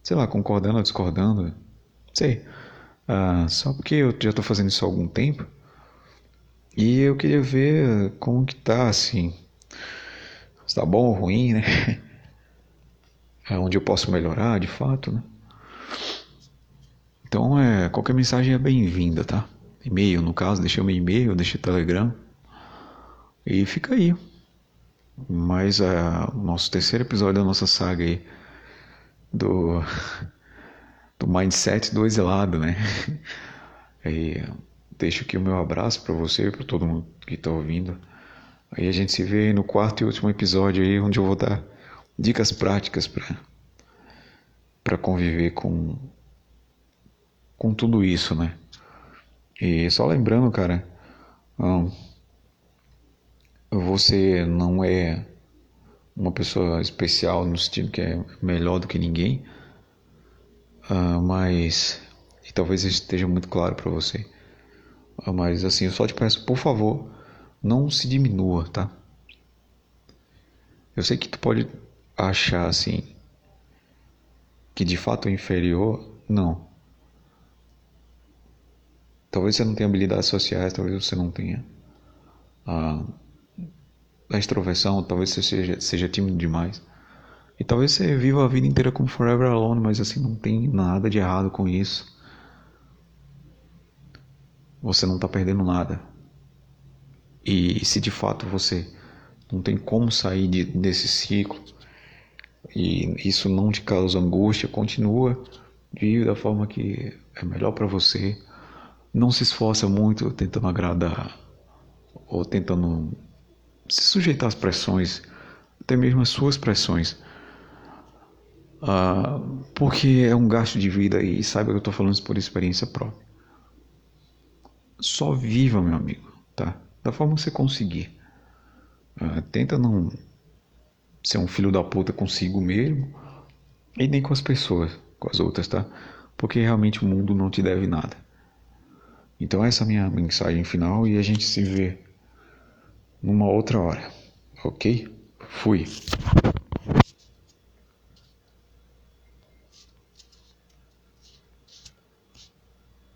sei lá, concordando ou discordando. Sei. Ah, só porque eu já estou fazendo isso há algum tempo. E eu queria ver como que tá, assim. Se tá bom ou ruim, né? <laughs> É onde eu posso melhorar, de fato, né? Então, é, qualquer mensagem é bem-vinda, tá? E-mail, no caso, deixa o meu e-mail, deixa o Telegram. E fica aí. Mas é o nosso terceiro episódio da nossa saga aí. Do <laughs> do mindset do exilado, né? <laughs> E deixo aqui o meu abraço para você, para todo mundo que está ouvindo. Aí a gente se vê no quarto e último episódio aí, onde eu vou dar dicas práticas para para conviver com com tudo isso, né? E só lembrando, cara, você não é uma pessoa especial no sentido que é melhor do que ninguém uh, mas e talvez esteja muito claro para você. Uh, mas assim, eu só te peço, por favor, não se diminua, tá? Eu sei que tu pode achar assim que de fato é inferior, não. Talvez você não tenha habilidades sociais, talvez você não tenha a, a extroversão, talvez você seja, seja tímido demais. E talvez você viva a vida inteira como Forever Alone, mas assim, não tem nada de errado com isso. Você não está perdendo nada. E se de fato você não tem como sair de, desse ciclo e isso não te causa angústia, continua, vive da forma que é melhor para você. Não se esforça muito tentando agradar ou tentando se sujeitar às pressões, até mesmo às suas pressões Uh, porque é um gasto de vida e saiba que eu estou falando isso por experiência própria. Só viva, meu amigo, tá? Da forma que você conseguir. Uh, tenta não ser um filho da puta consigo mesmo e nem com as pessoas, com as outras, tá? Porque realmente o mundo não te deve nada. Então essa é a minha mensagem final e a gente se vê numa outra hora, ok? Fui.